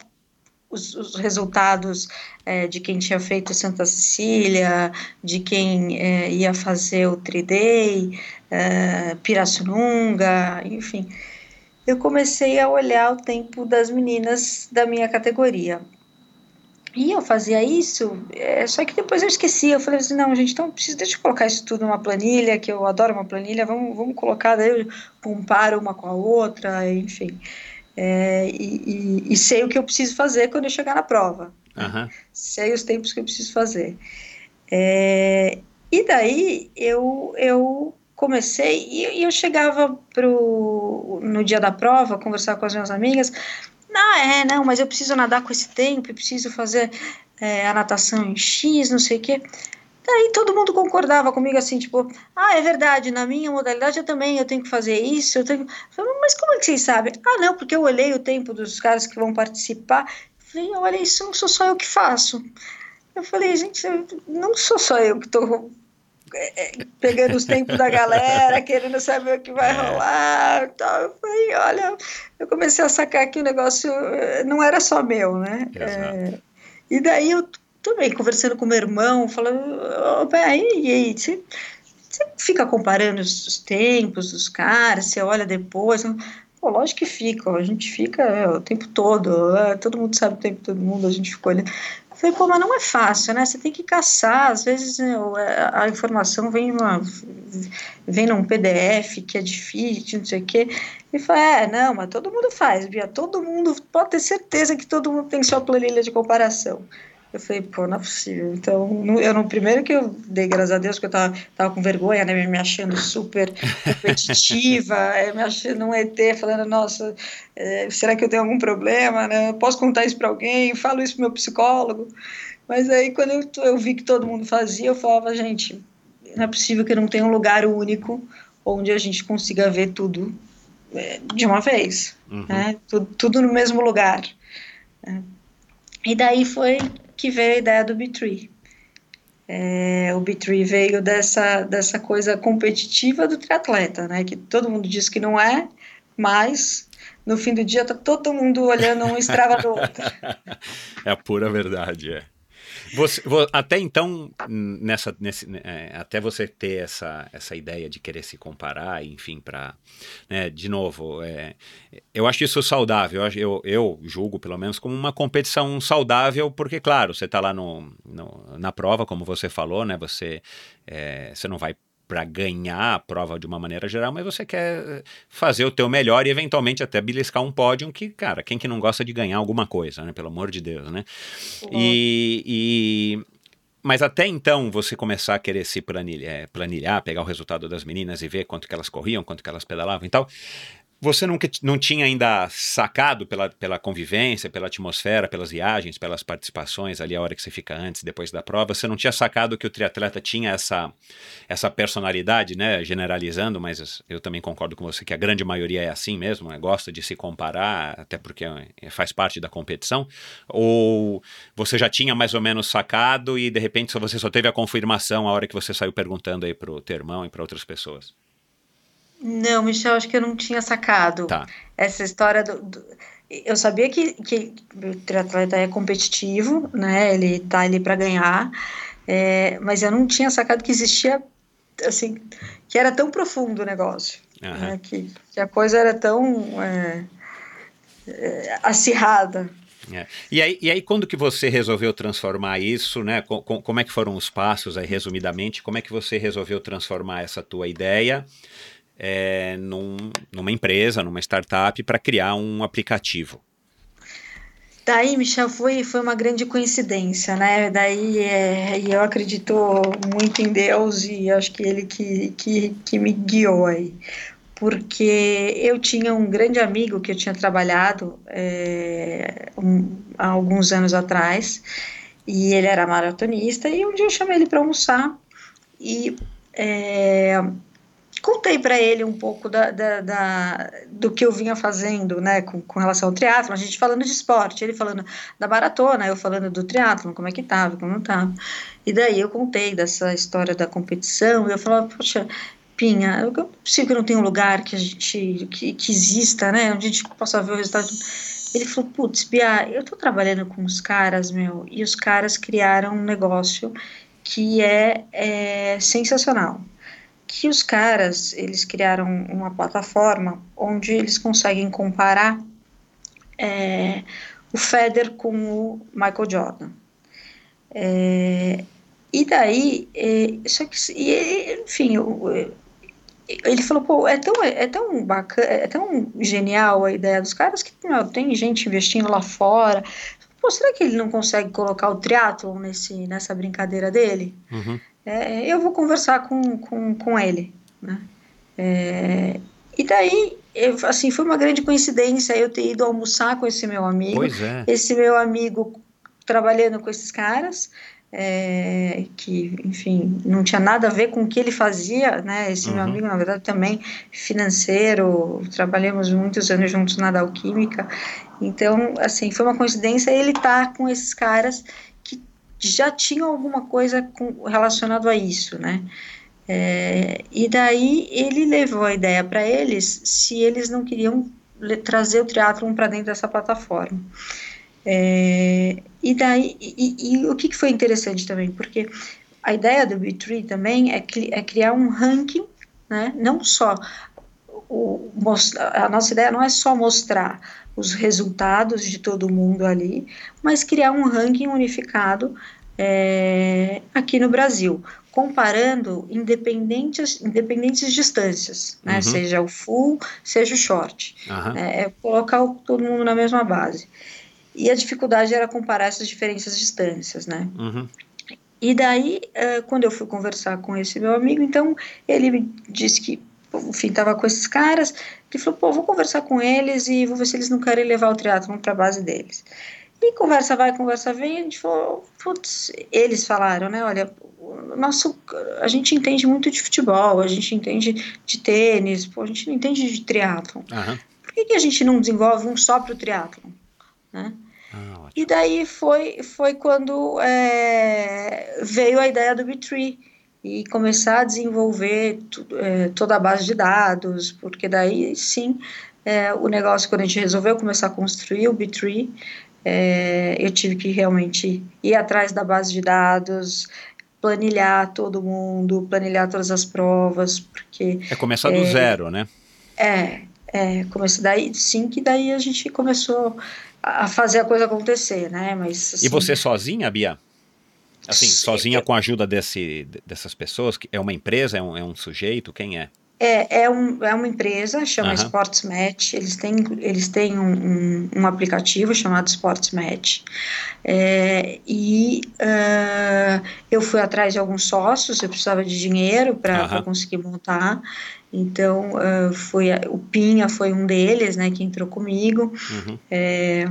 os, os resultados é, de quem tinha feito Santa Cecília, de quem é, ia fazer o Tridei, é, Pirassununga, enfim. Eu comecei a olhar o tempo das meninas da minha categoria. E eu fazia isso, é, só que depois eu esqueci. Eu falei assim: não, gente, então preciso, deixa eu colocar isso tudo numa planilha, que eu adoro uma planilha, vamos, vamos colocar, daí eu comparo uma com a outra, enfim. É, e, e, e, sei o que eu preciso fazer quando eu chegar na prova. Uhum. Sei os tempos que eu preciso fazer. É, e daí eu, eu comecei, e, e eu chegava pro, no dia da prova, conversar com as minhas amigas, não, é, não, mas eu preciso nadar com esse tempo, eu preciso fazer é, a natação em X, não sei o quê. Daí todo mundo concordava comigo assim, tipo, ah, é verdade, na minha modalidade eu também eu tenho que fazer isso, eu tenho. falei, mas como é que vocês sabem? Ah, não, porque eu olhei o tempo dos caras que vão participar. Eu falei, olha, isso não sou só eu que faço. Eu falei, gente, não sou só eu que estou pegando os tempos da galera, querendo saber o que vai é. rolar. Tal. Eu falei, olha, eu comecei a sacar que o negócio eh, não era só meu, né? É, e daí eu também conversando com meu irmão, falando, oh, e aí, você, você fica comparando os tempos dos caras, você olha depois. Pô, lógico que fica, a gente fica é, o tempo todo, é, todo mundo sabe o tempo todo mundo, a gente ficou olhando. Falei, pô, mas não é fácil, né? Você tem que caçar, às vezes né, a informação vem, uma, vem num PDF que é difícil, não sei o quê. E falei, é, não, mas todo mundo faz, Bia, todo mundo, pode ter certeza que todo mundo tem sua planilha de comparação. Eu falei, pô, não é possível. Então, no, eu no primeiro que eu dei graças a Deus, que eu tava, tava com vergonha, né, me achando super competitiva, me achando um ET, falando, nossa, é, será que eu tenho algum problema, né? Posso contar isso para alguém? Falo isso pro meu psicólogo. Mas aí, quando eu, eu vi que todo mundo fazia, eu falava, gente, não é possível que não tenha um lugar único onde a gente consiga ver tudo é, de uma vez, uhum. né? Tudo, tudo, no mesmo lugar. Né? E daí foi que veio a ideia do B3. É, o B3 veio dessa, dessa coisa competitiva do triatleta, né? Que todo mundo diz que não é, mas no fim do dia tá todo mundo olhando um estrava do outro. É a pura verdade, é. Você, até então, nessa, nesse, é, até você ter essa, essa ideia de querer se comparar, enfim, para, né, de novo, é, eu acho isso saudável. Eu, eu julgo, pelo menos, como uma competição saudável, porque, claro, você está lá no, no, na prova, como você falou, né? Você, é, você não vai para ganhar a prova de uma maneira geral, mas você quer fazer o teu melhor e eventualmente até beliscar um pódio que, cara, quem que não gosta de ganhar alguma coisa, né? Pelo amor de Deus, né? E, e, mas até então você começar a querer se planilhar, é, planilhar, pegar o resultado das meninas e ver quanto que elas corriam, quanto que elas pedalavam e tal, você nunca não tinha ainda sacado pela, pela convivência, pela atmosfera, pelas viagens, pelas participações ali a hora que você fica antes, depois da prova, você não tinha sacado que o triatleta tinha essa, essa personalidade, né? Generalizando, mas eu também concordo com você que a grande maioria é assim mesmo, né? gosta de se comparar, até porque é, faz parte da competição. Ou você já tinha mais ou menos sacado e de repente você só teve a confirmação a hora que você saiu perguntando aí pro teu irmão e para outras pessoas? Não, Michel, acho que eu não tinha sacado tá. essa história do, do, Eu sabia que, que o triatleta é competitivo, né? Ele tá ali para ganhar, é, mas eu não tinha sacado que existia, assim, que era tão profundo o negócio, uhum. né? que, que a coisa era tão é, é, acirrada. É. E, aí, e aí, quando que você resolveu transformar isso, né? Com, com, como é que foram os passos aí, resumidamente? Como é que você resolveu transformar essa tua ideia é, num, numa empresa, numa startup, para criar um aplicativo. Daí, Michel, foi, foi uma grande coincidência, né? Daí é, eu acredito muito em Deus e acho que ele que, que, que me guiou aí. Porque eu tinha um grande amigo que eu tinha trabalhado é, um, há alguns anos atrás, e ele era maratonista, e um dia eu chamei ele para almoçar, e é, contei para ele um pouco da, da, da, do que eu vinha fazendo, né, com, com relação ao triatlo, a gente falando de esporte, ele falando da maratona, eu falando do triatlo, como é que tava, como não tava. E daí eu contei dessa história da competição, e eu falava, poxa, Pinha, eu não possível que não tenha um lugar que a gente, que, que exista, né, onde a gente possa ver o resultado ele falou, putz, Bia, eu tô trabalhando com os caras, meu, e os caras criaram um negócio que é, é sensacional. Que os caras, eles criaram uma plataforma onde eles conseguem comparar é, o Federer com o Michael Jordan. É, e daí, é, só que, e, enfim, eu, ele falou, pô, é tão, é tão bacana, é tão genial a ideia dos caras que meu, tem gente investindo lá fora. Pô, será que ele não consegue colocar o triatlon nesse, nessa brincadeira dele? Uhum. É, eu vou conversar com, com, com ele, né? É, e daí, eu, assim, foi uma grande coincidência eu ter ido almoçar com esse meu amigo. É. Esse meu amigo trabalhando com esses caras é, que, enfim, não tinha nada a ver com o que ele fazia, né? Esse uhum. meu amigo, na verdade, também financeiro, trabalhamos muitos anos juntos na Alquímica, então, assim, foi uma coincidência ele estar tá com esses caras já tinham alguma coisa com, relacionado a isso, né? É, e daí ele levou a ideia para eles se eles não queriam trazer o triatlon para dentro dessa plataforma. É, e daí, e, e, o que, que foi interessante também, porque a ideia do B3 também é, é criar um ranking, né, não só o, a nossa ideia não é só mostrar os resultados de todo mundo ali, mas criar um ranking unificado é, aqui no Brasil, comparando independentes, independentes distâncias, né, uhum. seja o full, seja o short, uhum. é, colocar o, todo mundo na mesma base. E a dificuldade era comparar essas diferenças de distâncias, né? Uhum. E daí, uh, quando eu fui conversar com esse meu amigo, então ele me disse que, enfim, estava com esses caras, ele falou, pô, vou conversar com eles e vou ver se eles não querem levar o triatlon para a base deles. E conversa vai, conversa vem, a gente falou, putz, eles falaram, né, olha, nosso, a gente entende muito de futebol, a gente entende de tênis, pô, a gente não entende de triatlon. Uhum. Por que, que a gente não desenvolve um só para o triatlon, né? Ah, e daí foi, foi quando é, veio a ideia do B3 e começar a desenvolver é, toda a base de dados, porque daí sim é, o negócio, quando a gente resolveu começar a construir o B3, é, eu tive que realmente ir atrás da base de dados, planilhar todo mundo, planilhar todas as provas, porque... É começar do zero, né? É, é, começou daí, sim, que daí a gente começou a fazer a coisa acontecer, né? Mas assim, e você sozinha, Bia? Assim, sozinha com a ajuda desse, dessas pessoas? É uma empresa? É um, é um sujeito? Quem é? É, é, um, é uma empresa, chama uhum. SportsMatch, eles têm, eles têm um, um, um aplicativo chamado SportsMatch, é, e uh, eu fui atrás de alguns sócios, eu precisava de dinheiro para uhum. conseguir montar, então, uh, foi o Pinha foi um deles, né, que entrou comigo. Uhum. É,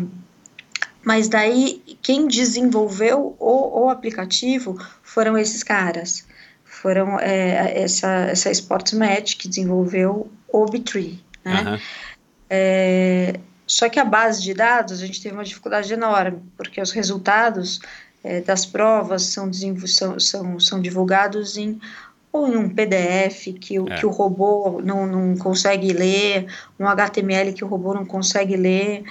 mas daí, quem desenvolveu o, o, aplicativo foram esses caras. Foram é, essa, essa Sportsmatch que desenvolveu o B3, né? Uhum. É, só que a base de dados, a gente teve uma dificuldade enorme, porque os resultados é, das provas são, são, são, são divulgados em ou em um PDF que o, é. que o robô não, não consegue ler, um HTML que o robô não consegue ler.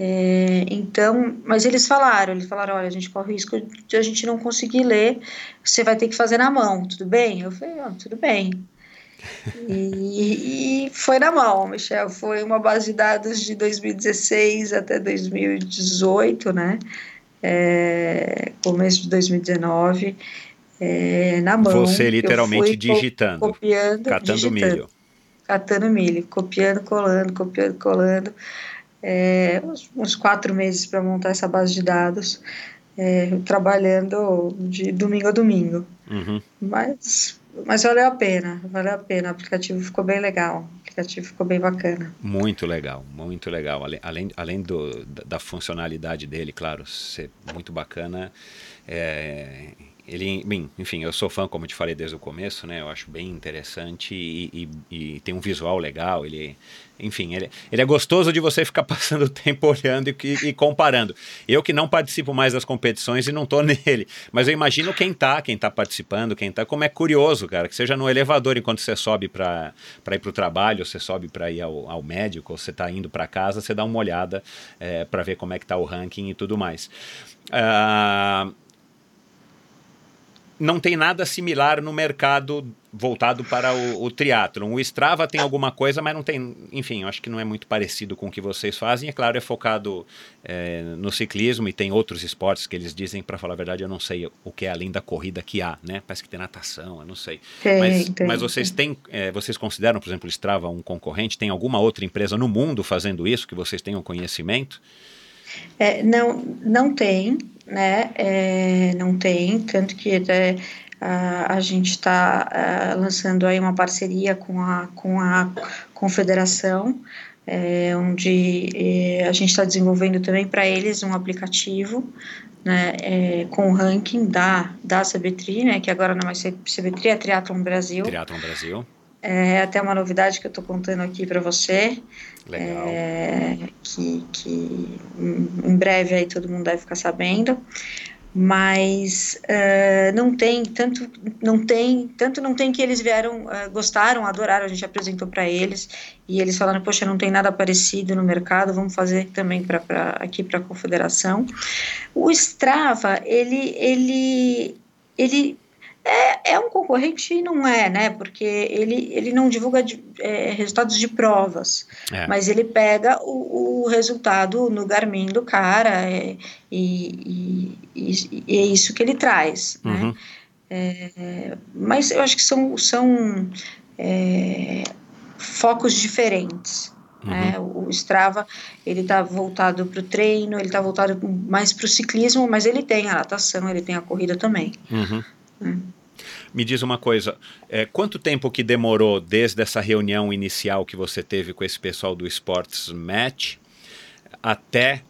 É, então, mas eles falaram, eles falaram, olha, a gente corre o risco de a gente não conseguir ler, você vai ter que fazer na mão, tudo bem? Eu falei, oh, tudo bem. e, e, foi na mão, Michel, foi uma base de dados de 2016 até 2018, né? É, começo de 2019 é, na mão. Você literalmente digitando, copiando, catando digitando, milho. Catando milho, copiando, colando, copiando, colando. É, uns, uns, quatro meses para montar essa base de dados, é, trabalhando de domingo a domingo. Uhum. Mas, mas valeu a pena, valeu a pena. O aplicativo ficou bem legal, o aplicativo ficou bem bacana. Muito legal, muito legal. Além, além do, da funcionalidade dele, claro, ser muito bacana. É, ele, bem, enfim, eu sou fã, como te falei desde o começo, né? Eu acho bem interessante e, e, e tem um visual legal. Ele, enfim, ele, ele é gostoso de você ficar passando tempo olhando e, e, comparando. Eu que não participo mais das competições e não tô nele, mas eu imagino quem tá, quem tá participando, quem tá, como é curioso, cara, que seja no elevador enquanto você sobe para ir para o trabalho, você sobe para ir ao, ao médico, ou você tá indo para casa, você dá uma olhada é, para ver como é que tá o ranking e tudo mais. Uh, não tem nada similar no mercado voltado para o, o triatlon. O Strava tem alguma coisa, mas não tem, enfim, eu acho que não é muito parecido com o que vocês fazem. É claro, é focado é, no ciclismo e tem outros esportes que eles dizem, para falar a verdade, eu não sei o que é além da corrida que há, né? Parece que tem natação, eu não sei. Tem, mas, tem, mas vocês têm, é, vocês consideram, por exemplo, o Strava um concorrente? Tem alguma outra empresa no mundo fazendo isso que vocês tenham conhecimento? É, não, não tem, né? É, não tem, tanto que até a, a gente está lançando aí uma parceria com a, com a confederação, é, onde é, a gente está desenvolvendo também para eles um aplicativo né, é, com o ranking da, da CBTRI, né, que agora não é mais CBTRI, é Triathlon Brasil. Triathlon Brasil. É até uma novidade que eu estou contando aqui para você. Legal. É, que, que em breve aí todo mundo deve ficar sabendo. Mas uh, não tem tanto, não tem tanto não tem que eles vieram, uh, gostaram, adoraram. A gente apresentou para eles e eles falaram: poxa, não tem nada parecido no mercado, vamos fazer também para aqui para a confederação. O Strava, ele, ele, ele é, é um concorrente e não é, né? Porque ele, ele não divulga é, resultados de provas, é. mas ele pega o, o, resultado no Garmin do cara é, e, e, e, é isso que ele traz, né? uhum. né? É, mas eu acho que são, são é, focos diferentes. Uhum. Né? O Strava ele está voltado para o treino, ele está voltado mais para o ciclismo, mas ele tem a natação, ele tem a corrida também. Uhum. Me diz uma coisa, é, quanto tempo que demorou desde essa reunião inicial que você teve com esse pessoal do Sports Match até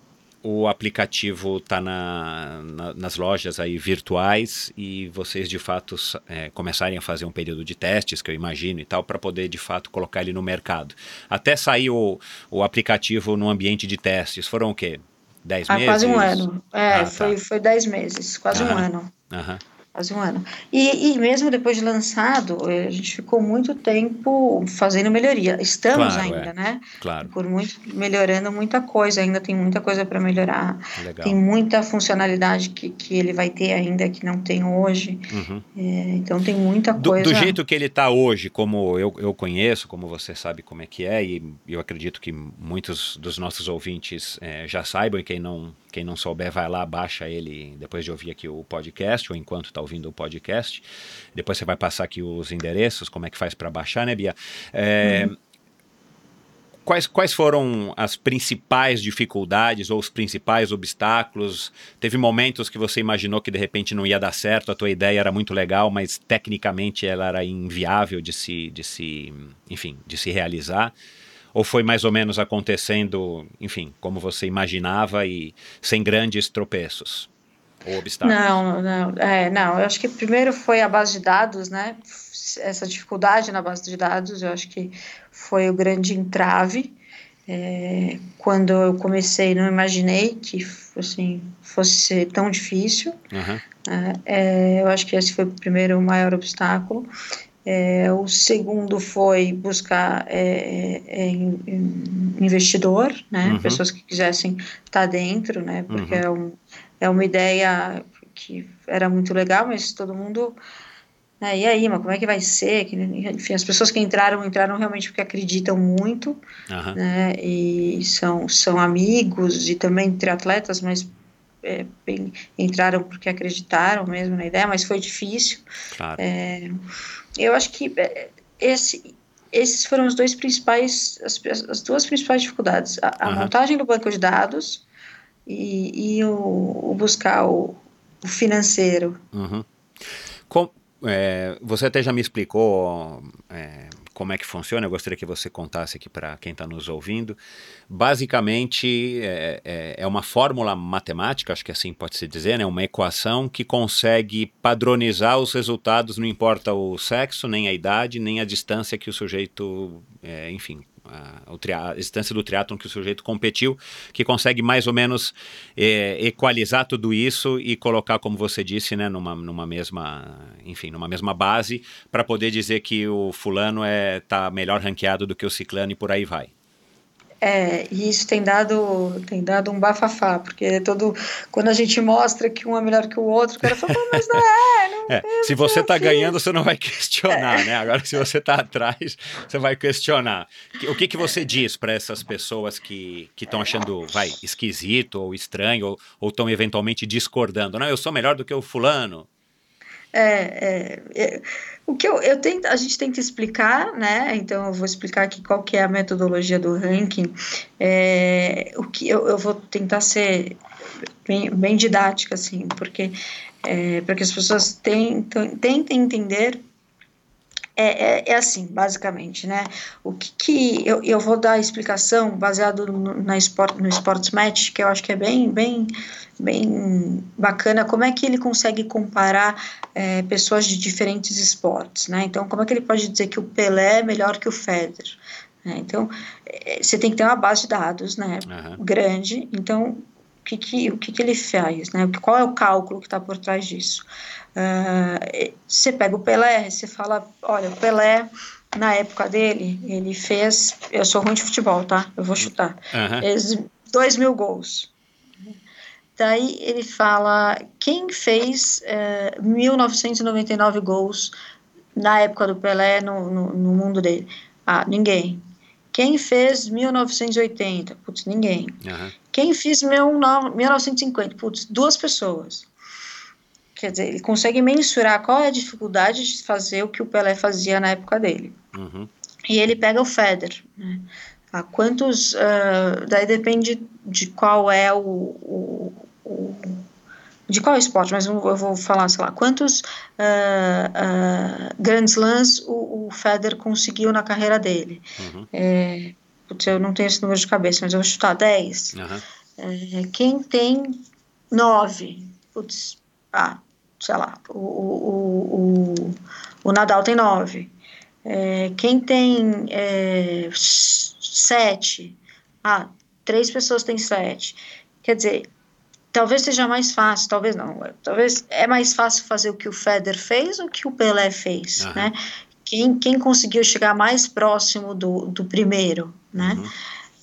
o aplicativo tá na, na, nas lojas aí virtuais e vocês de fato é, começarem a fazer um período de testes, que eu imagino e tal, para poder de fato colocar ele no mercado. Até sair o, o aplicativo no ambiente de testes, foram o quê? Dez ah, meses? Quase um ano. É, ah, foi, tá. foi dez meses, quase um ano. Aham quase um ano. E, e mesmo depois de lançado, eh, a gente ficou muito tempo fazendo melhoria. Estamos claro, ainda, é. né? Claro. Por muito, melhorando muita coisa, ainda tem muita coisa para melhorar. Legal. Tem muita funcionalidade que, que ele vai ter ainda que não tem hoje. Uhum. É, então tem muita coisa. Do, do jeito que ele está hoje, como eu, eu conheço, como você sabe como é que é, e eu acredito que muitos dos nossos ouvintes é, já saibam, e quem não, quem não souber, vai lá, baixa ele depois de ouvir aqui o podcast, ou enquanto está ouvindo o podcast. Depois você vai passar aqui os endereços, como é que faz para baixar, né, Bia? É, uhum. Quais, quais foram as principais dificuldades ou os principais obstáculos? Teve momentos que você imaginou que de repente não ia dar certo, a tua ideia era muito legal, mas tecnicamente ela era inviável de se, de se, enfim, de se realizar? Ou foi mais ou menos acontecendo, enfim, como você imaginava e sem grandes tropeços? ou obstáculos? Não, não, é, não. Eu acho que primeiro foi a base de dados, né? Essa dificuldade na base de dados, eu acho que foi o grande entrave. É, quando eu comecei, não imaginei que assim, fosse tão difícil. Uhum. É, eu acho que esse foi o primeiro maior obstáculo. É, o segundo foi buscar é, é, investidor, né? Uhum. Pessoas que quisessem estar dentro, né? Porque uhum. é um é uma ideia que era muito legal, mas todo mundo. Né, e aí, mas como é que vai ser? Que, enfim, as pessoas que entraram, entraram realmente porque acreditam muito, uhum. né, e são, são amigos e também triatletas, mas é, bem, entraram porque acreditaram mesmo na ideia, mas foi difícil. Claro. É, eu acho que é, esse, esses foram os dois principais, as, as duas principais dificuldades: a, a uhum. montagem do banco de dados e, e o, o, buscar o, o financeiro. Uhum. Com, é, você até já me explicou é, como é que funciona, eu gostaria que você contasse aqui para quem está nos ouvindo. Basicamente, é, é, é, uma fórmula matemática, acho que assim pode se dizer, né? uma equação que consegue padronizar os resultados, não importa o sexo, nem a idade, nem a distância que o sujeito, é, enfim, a, a, distância do triatlon que o sujeito competiu, que consegue mais ou menos é, equalizar tudo isso e colocar, como você disse, né, numa, numa mesma, enfim, numa mesma base, para poder dizer que o fulano é tá melhor ranqueado do que o ciclano e por aí vai. É, e isso tem dado, tem dado um bafafá, porque todo, quando a gente mostra que um é melhor que o outro, o cara fala, mas não é, não é, Se você está ganhando, você não vai questionar, é. né? Agora, se você está atrás, você vai questionar. O que, que você diz para essas pessoas que estão achando, vai, esquisito ou estranho, ou estão eventualmente discordando? Não, eu sou melhor do que o fulano. É, é, é, o que eu, eu tento, a gente tenta explicar, né? Então eu vou explicar aqui qual que é a metodologia do ranking. É, o que eu, eu vou tentar ser bem, bem didática, assim, porque é, para que as pessoas tentam, tentem entender é, é, é, assim, basicamente, né? O que, que eu, eu vou dar a explicação baseado no, na sport, no Sports Match, que eu acho que é bem, bem, bem bacana, como é que ele consegue comparar é, pessoas de diferentes esportes, né? Então, como é que ele pode dizer que o Pelé é melhor que o Federer? Né? Então, é, você tem que ter uma base de dados, né? Uhum. Grande. Então, o que, que, o que, que ele faz, né? Qual é o cálculo que está por trás disso? Uh, você pega o Pelé, você fala, olha, o Pelé, na época dele, ele fez, eu sou ruim de futebol, tá? Eu vou chutar, uhum. fez dois mil gols. Daí ele fala, quem fez uh, 1999 gols na época do Pelé no, no, no mundo dele? Ah, ninguém. Quem fez 1980? Putz, ninguém. Uhum. Quem fez 1950? Putz, duas pessoas. Quer dizer, ele consegue mensurar qual é a dificuldade de fazer o que o Pelé fazia na época dele. Uhum. E ele pega o Federer. Né? Ah, quantos. Uh, daí depende de qual é o, o, o, de qual esporte, mas eu vou falar, sei lá, quantos uh, uh, Grand Slams o, o Federer conseguiu na carreira dele. Uhum. É, putz, eu não tenho esse número de cabeça, mas eu vou chutar 10. Uhum. É, quem tem 9? Putz, ah, sei lá, o, o, o, o Nadal tem nove. É, quem tem é, sete, ah, três pessoas têm sete. Quer dizer, talvez seja mais fácil, talvez não, talvez é mais fácil fazer o que o Federer fez ou o que o Pelé fez, uhum. né? Quem, quem conseguiu chegar mais próximo do, do primeiro, né? Uhum.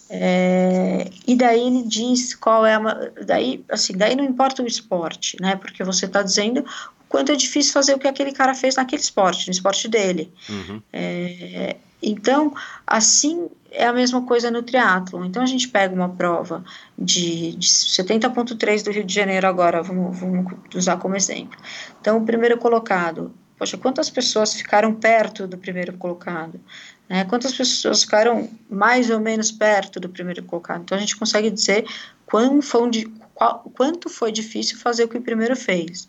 É, e daí ele diz qual é a. Daí, assim, daí não importa o esporte, né? Porque você está dizendo o quanto é difícil fazer o que aquele cara fez naquele esporte, no esporte dele. Uhum. É, então, assim é a mesma coisa no triatlo. Então a gente pega uma prova de, de 70.3 do Rio de Janeiro agora, vamos, vamos usar como exemplo. Então, o primeiro colocado, poxa, quantas pessoas ficaram perto do primeiro colocado? Né? Quantas pessoas ficaram mais ou menos perto do primeiro colocado? Então a gente consegue dizer quão foi, qual, quanto foi difícil fazer o que o primeiro fez.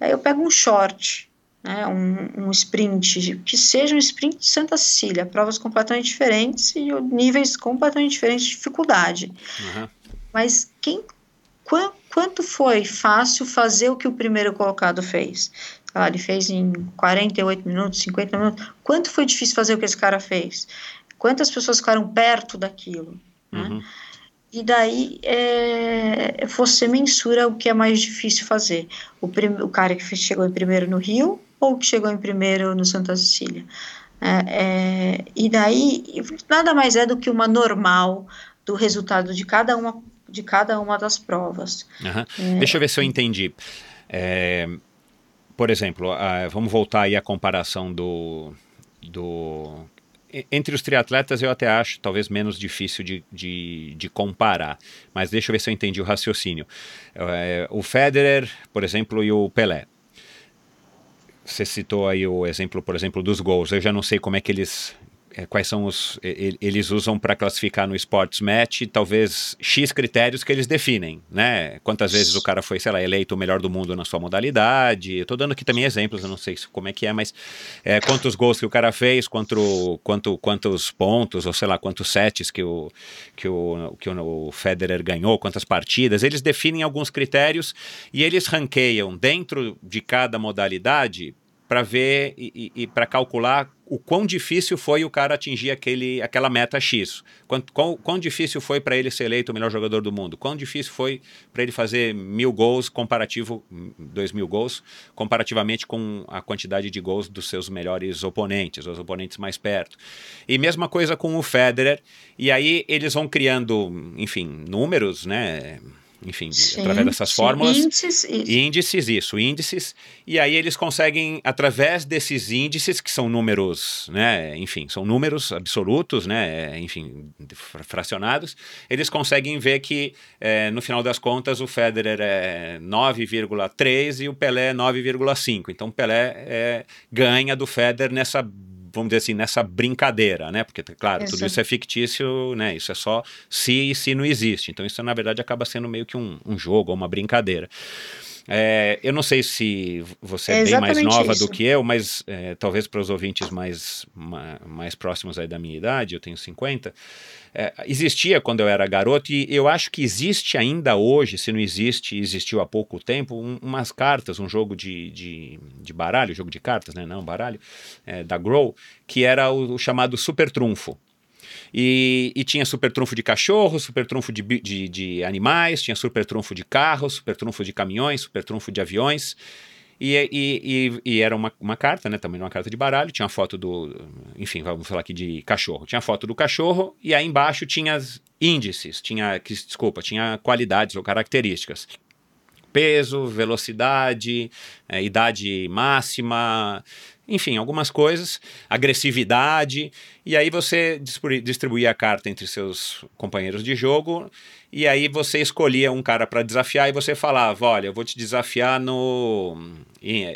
Aí eu pego um short, né, um, um sprint, que seja um sprint de Santa Cecília, provas completamente diferentes e níveis completamente diferentes de dificuldade. Uhum. Mas quem, qu quanto foi fácil fazer o que o primeiro colocado fez? Ah, ele fez em 48 minutos, 50 minutos. Quanto foi difícil fazer o que esse cara fez? Quantas pessoas ficaram perto daquilo? Né? Uhum. E daí é, você mensura o que é mais difícil fazer. O, prim, o cara que chegou em primeiro no Rio ou que chegou em primeiro no Santa Cecília. É, é, e daí nada mais é do que uma normal do resultado de cada uma, de cada uma das provas. Uhum. Deixa eu ver se eu entendi. Por exemplo, uh, vamos voltar aí à comparação do, do entre os triatletas eu até acho talvez menos difícil de, de, de, comparar, mas deixa eu ver se eu entendi o raciocínio. É, o Federer, por exemplo, e o Pelé. Você citou aí o exemplo, por exemplo, dos gols. Eu já não sei como é que eles quais são os. Eles usam para classificar no Sports Match talvez X critérios que eles definem, né? Quantas vezes o cara foi, sei lá, eleito o melhor do mundo na sua modalidade. Eu tô dando aqui também exemplos, eu não sei como é que é, mas é, quantos gols que o cara fez, quanto, quanto, quantos pontos, ou sei lá, quantos sets que o, que o, que o Federer ganhou, quantas partidas. Eles definem alguns critérios e eles ranqueiam dentro de cada modalidade para ver e, e, e para calcular o quão difícil foi o cara atingir aquele, aquela meta X. Quão, quão, quão difícil foi para ele ser eleito o melhor jogador do mundo. Quão difícil foi para ele fazer mil gols comparativo, dois mil gols, comparativamente com a quantidade de gols dos seus melhores oponentes, os oponentes mais perto. E mesma coisa com o Federer. E aí eles vão criando, enfim, números, né? Enfim, sim, através dessas sim. fórmulas. Índices, isso. índices, isso, índices. E aí eles conseguem, através desses índices, que são números, né, enfim, são números absolutos, né, enfim, fracionados, eles conseguem ver que, é, no final das contas, o Federer é 9,3 e o Pelé é 9,5. Então, o Pelé é, ganha do Federer nessa vamos dizer assim, nessa brincadeira, né? Porque, claro, isso. tudo isso é fictício, né? Isso é só se e se não existe. Então, isso, na verdade, acaba sendo meio que um, um jogo ou uma brincadeira. É, eu não sei se você é, é bem mais nova isso. do que eu, mas é, talvez para os ouvintes mais, mais próximos aí da minha idade, eu tenho 50, é, existia quando eu era garoto e eu acho que existe ainda hoje, se não existe, existiu há pouco tempo, um, umas cartas, um jogo de, de, de, baralho, jogo de cartas, né? Não, baralho, é, da Grow, que era o, o chamado Super Trunfo. E, e, tinha super trunfo de cachorro, super trunfo de, de, de, animais, tinha super trunfo de carros, super trunfo de caminhões, super trunfo de aviões. E, e, e, era uma, uma carta, né? Também uma carta de baralho, tinha a foto do. Enfim, vamos falar aqui de cachorro. Tinha a foto do cachorro e aí embaixo tinha índices, tinha. Desculpa, tinha qualidades ou características. Peso, velocidade, é, idade máxima, enfim, algumas coisas, agressividade, e aí você distribuía a carta entre seus companheiros de jogo, e aí você escolhia um cara para desafiar e você falava: Olha, eu vou te desafiar no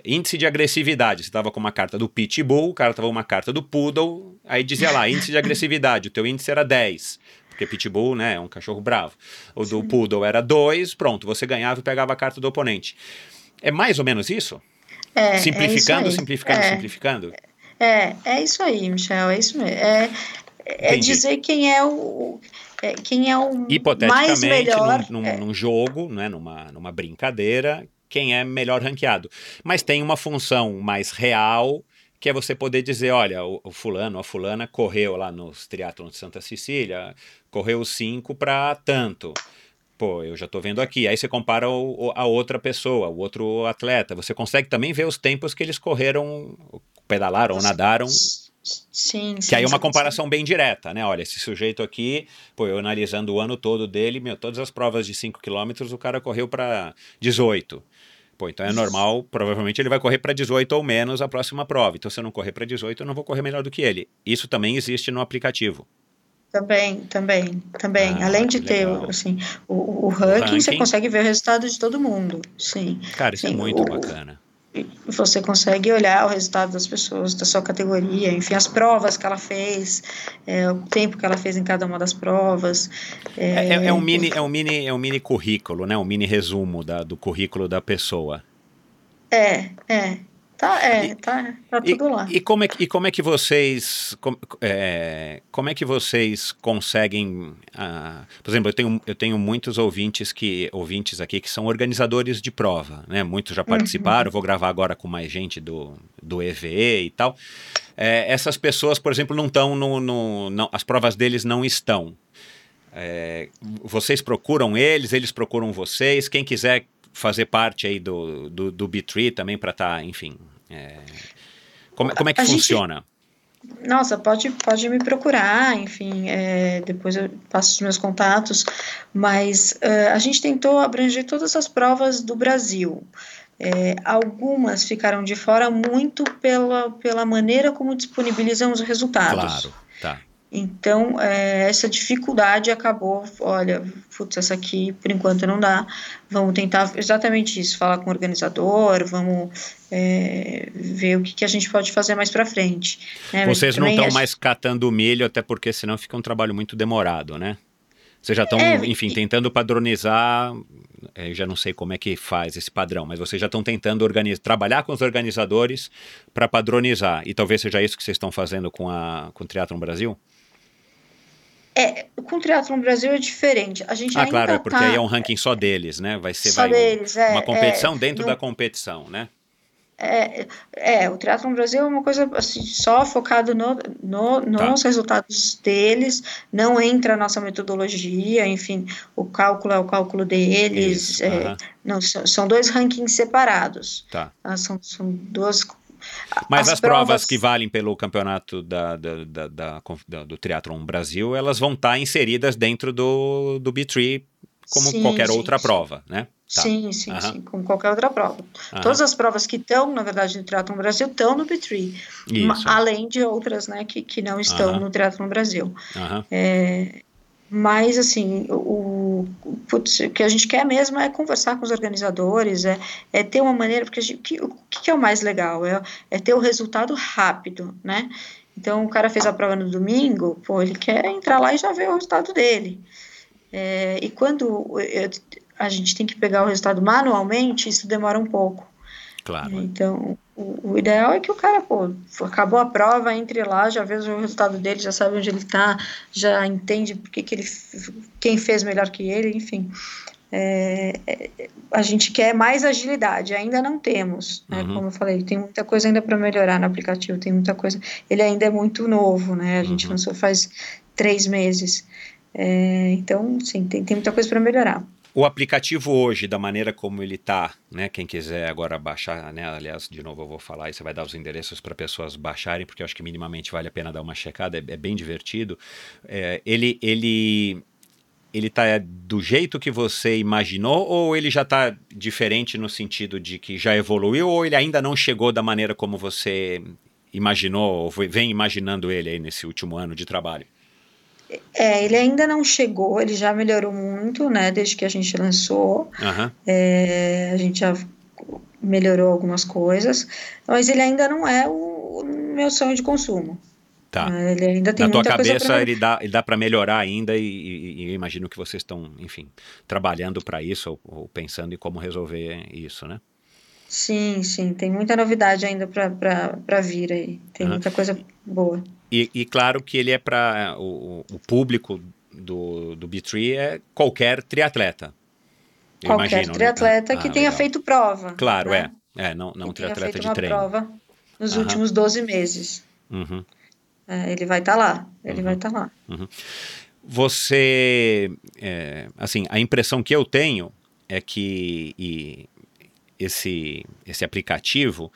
índice de agressividade. Você estava com uma carta do Pitbull, o cara estava com uma carta do Poodle, aí dizia lá: índice de agressividade, o teu índice era 10 porque Pitbull, né, é um cachorro bravo. O do Poodle era 2, pronto, você ganhava e pegava a carta do oponente. É mais ou menos isso? É, simplificando, é simplificando, é, simplificando? É, é isso aí, Michel, é isso mesmo. É, é dizer quem é o é, quem é o mais melhor. Num, num, é. num jogo, né, numa, numa brincadeira, quem é melhor ranqueado. Mas tem uma função mais real, que é você poder dizer, olha, o, o fulano, a fulana correu lá nos triatlons de Santa Cecília, correu 5 para tanto pô, eu já estou vendo aqui. Aí você compara o, a outra pessoa, o outro atleta. Você consegue também ver os tempos que eles correram, pedalaram ou nadaram. Sim, que aí é uma comparação sim. bem direta, né? Olha, esse sujeito aqui, pô, eu analisando o ano todo dele, meu, todas as provas de 5 km o cara correu para 18. Pô, então é normal, provavelmente ele vai correr para 18 ou menos a próxima prova. Então se eu não correr para 18, eu não vou correr melhor do que ele. Isso também existe no aplicativo. Também, também, também. Ah, Além de ter assim, o, o, ranking, o, ranking, você consegue ver o resultado de todo mundo. Sim. Cara, isso é sim, é muito o, bacana. Você consegue olhar o resultado das pessoas, da sua categoria, enfim, as provas que ela fez, é, o tempo que ela fez em cada uma das provas. É, é, é um, mini, é, um, mini, é um mini currículo, né? um mini resumo da, do currículo da pessoa. É, é. Tá, é, e, tá, tá tudo e, lá. E como é, e como é que vocês, com, é, como é que vocês conseguem, uh, por exemplo, eu tenho, eu tenho muitos ouvintes que, ouvintes aqui que são organizadores de prova, né? Muitos já uhum. participaram, uhum. vou gravar agora com mais gente do, do EVE e tal. É, essas pessoas, por exemplo, não estão no, no não, as provas deles não estão. É, vocês procuram eles, eles procuram vocês. Quem quiser fazer parte aí do, do, do B3 também para estar, tá, enfim, é... Como, como, é que a funciona? Gente, nossa, pode, pode me procurar, enfim, é, depois eu passo os meus contatos, mas uh, a gente tentou abranger todas as provas do Brasil. É, algumas ficaram de fora muito pela, pela maneira como disponibilizam os resultados. Claro, tá. Então, é, essa dificuldade acabou, olha, putz, essa aqui por enquanto não dá, vamos tentar exatamente isso, falar com o organizador, vamos é, ver o que, que, a gente pode fazer mais para frente. Né? Vocês não estão mais catando milho, até porque senão fica um trabalho muito demorado, né? Vocês já estão, é, enfim, tentando padronizar, é, já não sei como é que faz esse padrão, mas vocês já estão tentando organizar, trabalhar com os organizadores para padronizar. E talvez seja isso que vocês estão fazendo com, a, com o Triathlon Brasil? É, com o Triathlon Brasil é diferente. A gente ah, claro, é porque tá... aí é um ranking só deles, né? Vai ser só vai, deles, é, uma competição é, dentro da competição, né? É, é, o Triathlon Brasil é uma coisa assim, só focado no, no, nos tá. resultados deles, não entra a nossa metodologia, enfim, o cálculo é o cálculo deles, Isso, é, uh -huh. não, são, são, dois rankings separados. Tá. Ah, são, são duas. Mas as, as provas... provas... que valem pelo campeonato da, da, da, da do Triathlon Brasil, elas vão estar tá inseridas dentro do, do B3 como sim, qualquer sim, outra sim. prova, né? Tá. Sim, sim, uhum. sim, como qualquer outra prova. Uhum. Todas as provas que estão, na verdade, no Triathlon Brasil, estão no B3, além de outras, né, que, que não estão uhum. no Triathlon Brasil. É, mas, assim, o, putz, o que a gente quer mesmo é conversar com os organizadores, é, é ter uma maneira, porque gente, que, o que é o mais legal? É, é ter o resultado rápido, né? Então, o cara fez a prova no domingo, pô, ele quer entrar lá e já ver o resultado dele. É, e quando eu, a gente tem que pegar o resultado manualmente, isso demora um pouco. Claro. Então, o, o, ideal é que o cara, pô, acabou a prova, entre lá, já vê o resultado dele, já sabe onde ele está, já entende porque que ele, quem fez melhor que ele, enfim. É, é, a gente quer mais agilidade, ainda não temos, né? Uhum. Como eu falei, tem muita coisa ainda para melhorar no aplicativo, tem muita coisa. Ele ainda é muito novo, né? A gente uhum. lançou faz três meses. É, então, sim, tem, tem muita coisa para melhorar. O aplicativo hoje, da maneira como ele está, né? Quem quiser agora baixar, né? Aliás, de novo eu vou falar e você vai dar os endereços para pessoas baixarem, porque eu acho que minimamente vale a pena dar uma checada, é, é bem divertido. É, ele, ele, ele tá do jeito que você imaginou ou ele já está diferente no sentido de que já evoluiu ou ele ainda não chegou da maneira como você imaginou ou vem imaginando ele aí nesse último ano de trabalho? É, ele ainda não chegou, ele já melhorou muito, né, desde que a gente lançou. Uhum. É, a gente já melhorou algumas coisas, mas ele ainda não é o, o meu sonho de consumo. Tá. É, ele ainda tem Na tua cabeça ele dá, ele dá para melhorar ainda e, e, e, eu imagino que vocês estão, enfim, trabalhando para isso ou, ou, pensando em como resolver isso, né? Sim, sim, tem muita novidade ainda para vir aí, tem uhum. muita coisa boa. E, e claro que ele é para o, o, público do, do B3 é qualquer triatleta. Qualquer imagino, né? triatleta né? que ah, tenha legal. feito prova. Claro, né? é. É, não, não um triatleta de uma treino. prova nos últimos 12 meses. Uhum. É, ele vai estar tá lá. Ele uhum. vai estar tá lá. Uhum. Você, é, assim, a impressão que eu tenho é que esse, esse aplicativo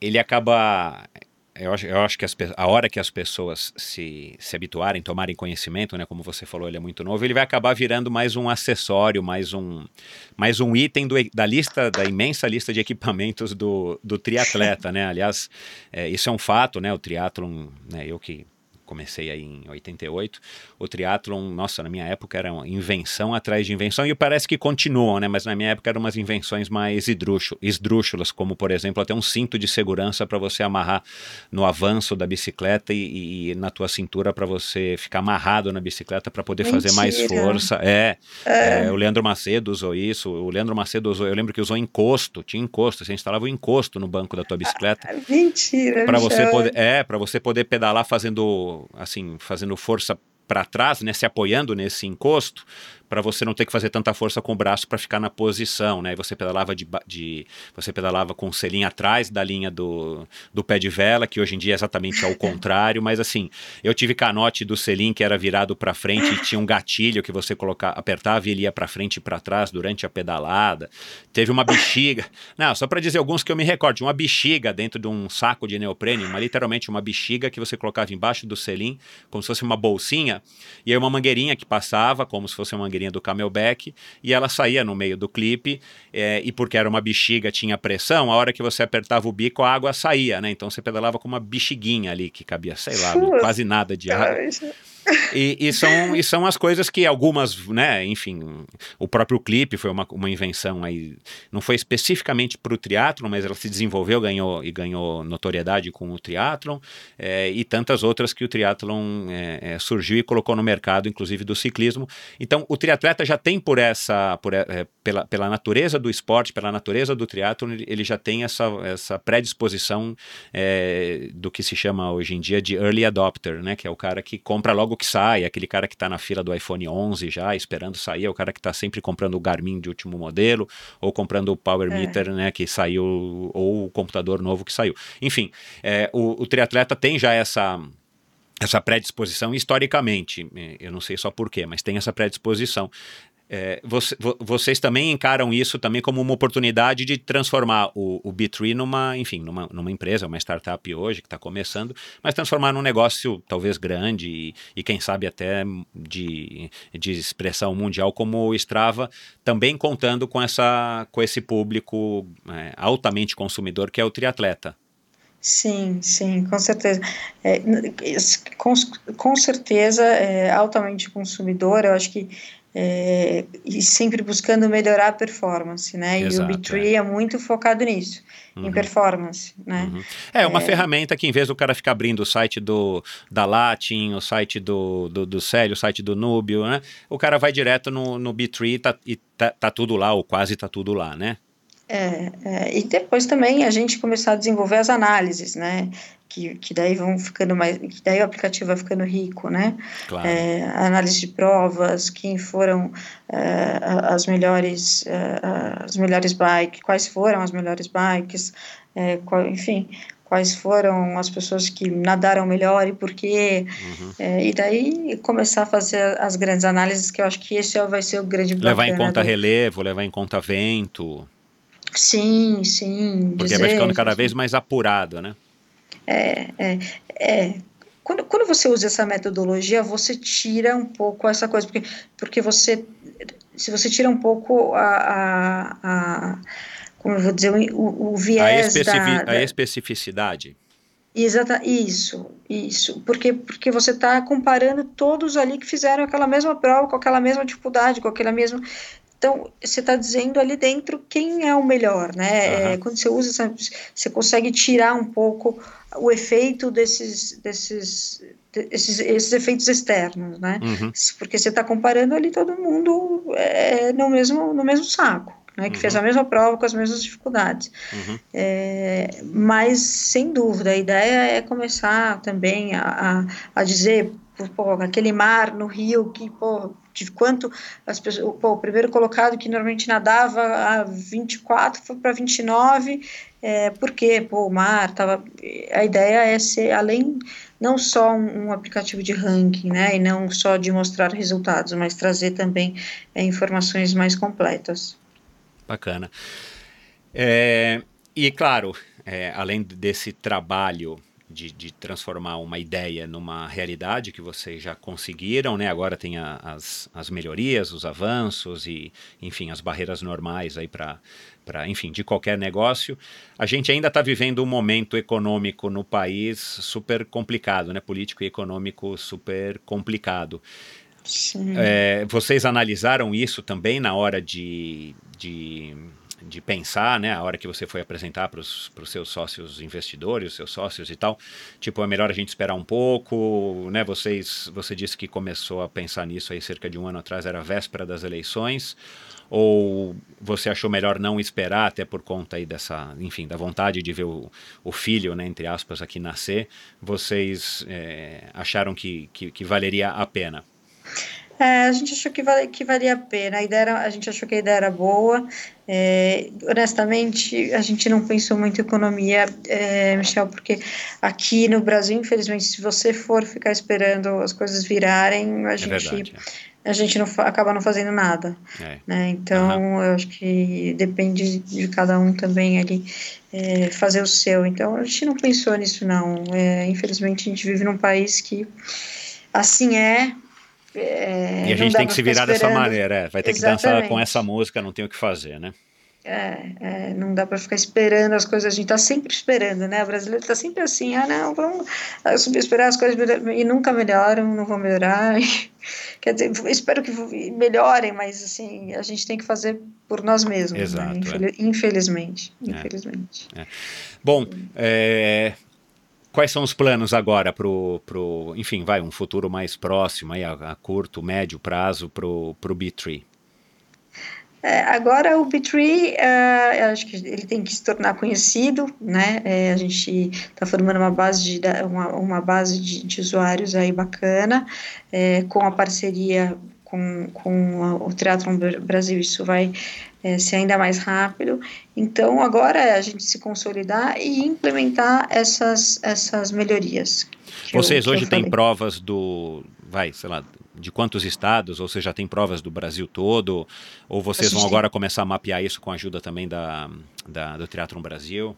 ele acaba eu acho, eu acho que as, a hora que as pessoas se, se habituarem, tomarem conhecimento, né, como você falou, ele é muito novo, ele vai acabar virando mais um acessório, mais um, mais um item do, da lista, da imensa lista de equipamentos do, do triatleta, né? Aliás, é, isso é um fato, né? O triatlon, né, eu que comecei aí em 88, o triatlon, nossa, na minha época era uma invenção atrás de invenção e parece que continuam, né? Mas na minha época eram umas invenções mais esdrúxulas, como por exemplo até um cinto de segurança para você amarrar no avanço da bicicleta e, e na tua cintura para você ficar amarrado na bicicleta para poder Mentira. fazer mais força. É, é. é, o Leandro Macedo usou isso, o Leandro Macedo usou, eu lembro que usou encosto, tinha encosto, você instalava o um encosto no banco da tua bicicleta. Mentira. Para você poder, é, para você poder pedalar fazendo assim, fazendo força para trás, né, se apoiando nesse encosto, para você não ter que fazer tanta força com o braço para ficar na posição, né? E você pedalava de, de, você pedalava com o selim atrás da linha do, do pé de vela, que hoje em dia é exatamente ao contrário, mas assim, eu tive canote do selim que era virado para frente e tinha um gatilho que você colocava, apertava e ele ia para frente e para trás durante a pedalada. Teve uma bexiga. Não, só para dizer alguns que eu me recordo, uma bexiga dentro de um saco de neoprene, uma literalmente uma bexiga que você colocava embaixo do selim, como se fosse uma bolsinha, e aí uma mangueirinha que passava, como se fosse uma mangueirinha mangueirinha do Camelback e ela saía no meio do clipe é, e porque era uma bexiga, tinha pressão, a hora que você apertava o bico, a água saía, né? Então você pedalava com uma bexiguinha ali que cabia, sei lá, quase nada de água. E, e são, e são as coisas que algumas, né, enfim, o próprio clipe foi uma, uma invenção aí, não foi especificamente para o triatlon, mas ela se desenvolveu ganhou, e ganhou notoriedade com o triatlon, é, e tantas outras que o triatlon é, é, surgiu e colocou no mercado, inclusive do ciclismo. Então, o triatleta já tem por essa, por, pela, pela natureza do esporte, pela natureza do triatlon, ele, já tem essa, essa predisposição é, do que se chama hoje em dia de early adopter, né, que é o cara que compra logo que sai, aquele cara que está na fila do iPhone 11 já, esperando sair, é o cara que está sempre comprando o Garmin de último modelo, ou comprando o Power É. Meter, né, que saiu, ou o computador novo que saiu. Enfim, é, o, o triatleta tem já essa essa predisposição historicamente, eh, eu não sei só porquê, mas tem essa predisposição. É, você- vo- vocês também encaram isso também como uma oportunidade de transformar o, o B3 numa, enfim, numa, numa empresa, uma startup hoje que está começando, mas transformar num negócio talvez grande e, e quem sabe até de, de expressão mundial como o Strava, também contando com, essa, com esse público é, altamente consumidor que é o triatleta. Sim, sim, com certeza. É, com, com certeza, é, altamente consumidor, eu acho que é, e sempre buscando melhorar a performance, né? Exato, e o B3 é. muito focado nisso, em Uhum. performance, né? Uhum. É uma ferramenta que, em vez do cara ficar abrindo o site do, da Latin, o site do, do, do Célio, o site do Núbio, né? O cara vai direto no, no B3 e tá, e tá, tá tudo lá, ou quase tá tudo lá, né? É, é, e depois também a gente começar a desenvolver as análises, né? Que, que daí vão ficando mais, que daí o aplicativo vai ficando rico, né? Claro. É, análise de provas, quem foram é, as melhores, é, as melhores bikes, quais foram as melhores bikes, é, qual- enfim, quais foram as pessoas que nadaram melhor e por quê, Uhum. é, e daí começar a fazer as grandes análises, que eu acho que esse vai ser o grande Levar em conta do- relevo, levar em conta vento, Sim, sim. porque vai ficando cada vez mais apurado, né? É, é, é. Quando, quando você usa essa metodologia, você tira um pouco essa coisa, porque, porque você, se você tira um pouco a, a, a como eu vou dizer, o, o A, viés especifi da, a da especificidade. exata, isso, isso, porque, porque você está comparando todos ali que fizeram aquela mesma prova, com aquela mesma dificuldade, com aquela mesma, então, você está dizendo ali dentro quem é o melhor, né? Aham. É, quando você usa, essa, você consegue tirar um pouco o efeito desses, desses, desses esses efeitos externos, né? Uhum. Porque você está comparando ali todo mundo é, no, mesmo, no mesmo saco, né? Que fez a mesma prova com as mesmas dificuldades. Uhum. É, mas, sem dúvida, a ideia é começar também a, a, a dizer, pô, aquele mar no rio que, pô, de quanto as pessoas, pô, o primeiro colocado que normalmente nadava a 24 foi para 29, é, porque, pô, o mar tava, a ideia é ser, além, não só um, um aplicativo de ranking, né, e não só de mostrar resultados, mas trazer também é, informações mais completas. Bacana. É, e claro, é, além desse trabalho de, de, transformar uma ideia numa realidade que vocês já conseguiram, né? Agora tem a, as, as melhorias, os avanços e, enfim, as barreiras normais aí para para, enfim, de qualquer negócio. A gente ainda está vivendo um momento econômico no país super complicado, né? Político e econômico super complicado. É, vocês analisaram isso também na hora de, de, de, pensar, né? A hora que você foi apresentar para os seus sócios investidores, seus sócios e tal. Tipo, é melhor a gente esperar um pouco, né? Vocês, você disse que começou a pensar nisso aí cerca de um ano atrás, era a véspera das eleições. Ou você achou melhor não esperar, até por conta aí dessa, enfim, da vontade de ver o, o filho, né, entre aspas, aqui nascer? Vocês é, acharam que, que, que valeria a pena? É, a gente achou que, vale, que valia a pena. A, ideia era, a gente achou que a ideia era boa. É, honestamente, a gente não pensou muito em economia, é, Michel, porque aqui no Brasil, infelizmente, se você for ficar esperando as coisas virarem, a é gente. Verdade, a gente não acaba não fazendo nada. É. Né? Então, uhum. eu acho que depende de cada um também ali é, fazer o seu. Então, a gente não pensou nisso, não. É, infelizmente, a gente vive num país que assim é, é, E a gente tem que se virar dessa maneira, é. Vai ter que dançar com Exatamente. essa música, não tem o que fazer, né? É, é, não dá para ficar esperando as coisas, a gente está sempre esperando, né? O brasileiro está sempre assim, ah, não, vamos ah, subir, esperar as coisas e nunca melhoram, não vão melhorar. Quer dizer, espero que melhorem, mas assim, a gente tem que fazer por nós mesmos, Exato, é. né? Infeli- Infelizmente, É. infelizmente. Bom, é, quais são os planos agora pro, pro, enfim, vai, um futuro mais próximo, aí, a, a curto, médio prazo pro, pro B3? É, agora o B3, é, eu acho que ele tem que se tornar conhecido, né? É, a gente está formando uma base de uma, uma base de, de usuários aí bacana, é, com a parceria com, com o Triathlon Bra- Brasil, isso vai é, ser ainda mais rápido. Então agora é a gente se consolidar e implementar essas essas melhorias. Vocês eu hoje têm provas do, vai, sei lá, de quantos estados, ou você já tem provas do Brasil todo, ou vocês vão agora começar a mapear isso com a ajuda também da, da, do Triathlon Brasil?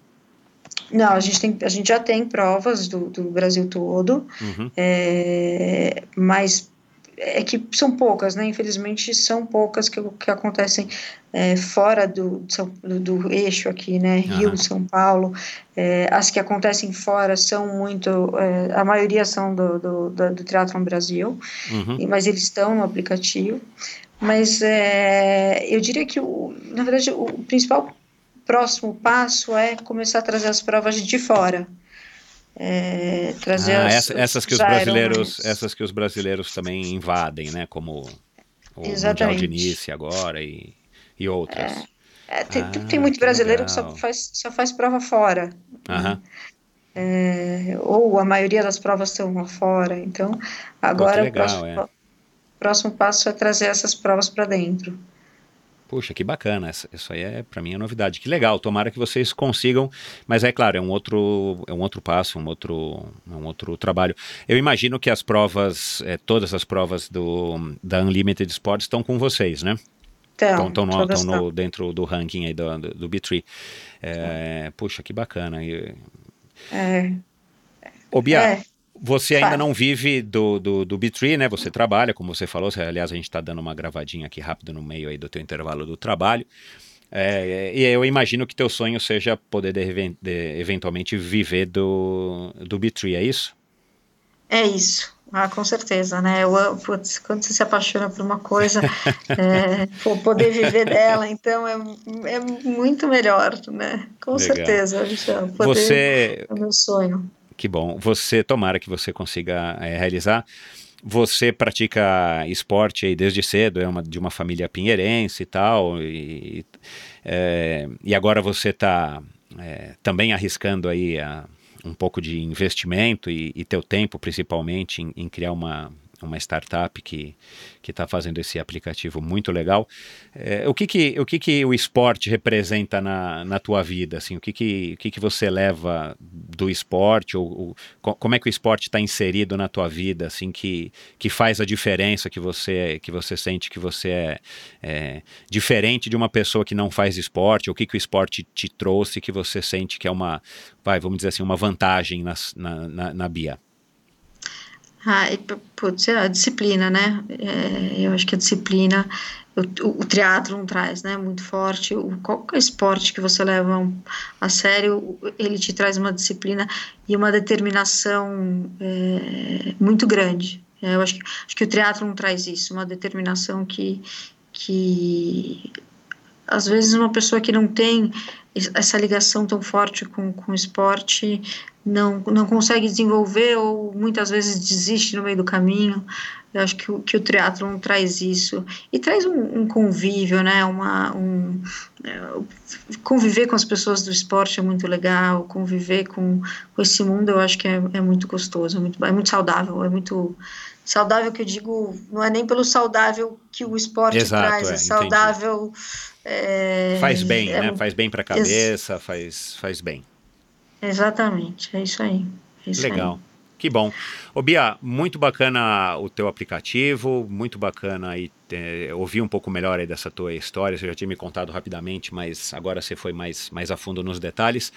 Não, a gente, tem, a gente já tem provas do, do Brasil todo. Uhum. É, mas é que são poucas, né? Infelizmente são poucas que, que acontecem é, fora do, do, do eixo aqui, né? Rio, Aham. São Paulo. É, as que acontecem fora são muito, é, a maioria são do, do, do, do Triathlon Brasil, Uhum. mas eles estão no aplicativo. Mas é, eu diria que, o, na verdade, o principal próximo passo é começar a trazer as provas de fora. É, trazer Ah, essa- essas que os brasileiros, essas que os brasileiros também invadem, né? Como o Mundial Exatamente. de Nice agora e, e outras. É, tem, Ah, tem muito que brasileiro que só legal. faz, só faz prova fora. Aham. É, ou a maioria das provas estão lá fora. Então, agora legal, o próximo, é. próximo passo é trazer essas provas para dentro. Puxa, que bacana. Isso aí é para mim é novidade. Que legal. Tomara que vocês consigam. Mas é claro, é um outro, é um outro passo, um outro, um outro trabalho. Eu imagino que as provas, eh, todas as provas do da Unlimited Sports estão com vocês, né? Então, Estão no, tão no- dentro do ranking aí do, do, do B3. É, puxa, que bacana. É, Ô, Bia, é, Você ainda não vive do, do, do B3, né? Você trabalha, como você falou. Aliás, a gente está dando uma gravadinha aqui rápido no meio aí do teu intervalo do trabalho. É, e eu imagino que teu sonho seja poder de, de- eventualmente viver do, do B3, é isso? é isso. Ah, com certeza, né? Eu, putz, quando você se apaixona por uma coisa, é, poder viver dela, então é, é muito melhor, né? Com Legal. certeza, Michel. Poder Você, é o meu sonho. Que bom. Você, tomara que você consiga é, realizar. Você pratica esporte aí desde cedo, é uma, de uma família pinheirense e tal, e, é, e agora você está também arriscando aí a- um pouco de investimento e, e teu tempo, principalmente, em, em criar uma, uma startup que está fazendo esse aplicativo muito legal. É, o que que, o que que o esporte representa na, na tua vida? Assim, o que que, o que que você leva do esporte? Ou, ou co- como é que o esporte está inserido na tua vida? Assim, que, que faz a diferença que você que você sente que você é, é, diferente de uma pessoa que não faz esporte? O que que o esporte te trouxe que você sente que é uma, vai, vamos dizer assim, uma vantagem nas- na, na, na Bia? Ah, putz, é a disciplina, né? É, eu acho que a disciplina, o, o, o triatlon traz, né? Muito forte. O, qualquer esporte que você leva a sério, ele te traz uma disciplina e uma determinação é, muito grande. É, eu acho que, acho que o traz isso, uma determinação que, que às vezes uma pessoa que não tem es- essa ligação tão forte com, com o esporte não, não consegue desenvolver ou muitas vezes desiste no meio do caminho. Eu acho que o, que o triatlon traz isso e traz um, um convívio, né? Uma, um, é, conviver com as pessoas do esporte é muito legal, conviver com, com esse mundo eu acho que é, é muito gostoso, é muito, é muito saudável, é muito saudável que eu digo, não é nem pelo saudável que o esporte Exato, traz, é, é saudável. é, Faz bem, é né? Faz bem para a cabeça, faz, faz bem. Exatamente, é isso aí. é isso aí. Legal. Que bom. Ô Bia, muito bacana o teu aplicativo, muito bacana aí é, ouvir um pouco melhor aí dessa tua história. Você já tinha me contado rapidamente, mas agora você foi mais, mais a fundo nos detalhes.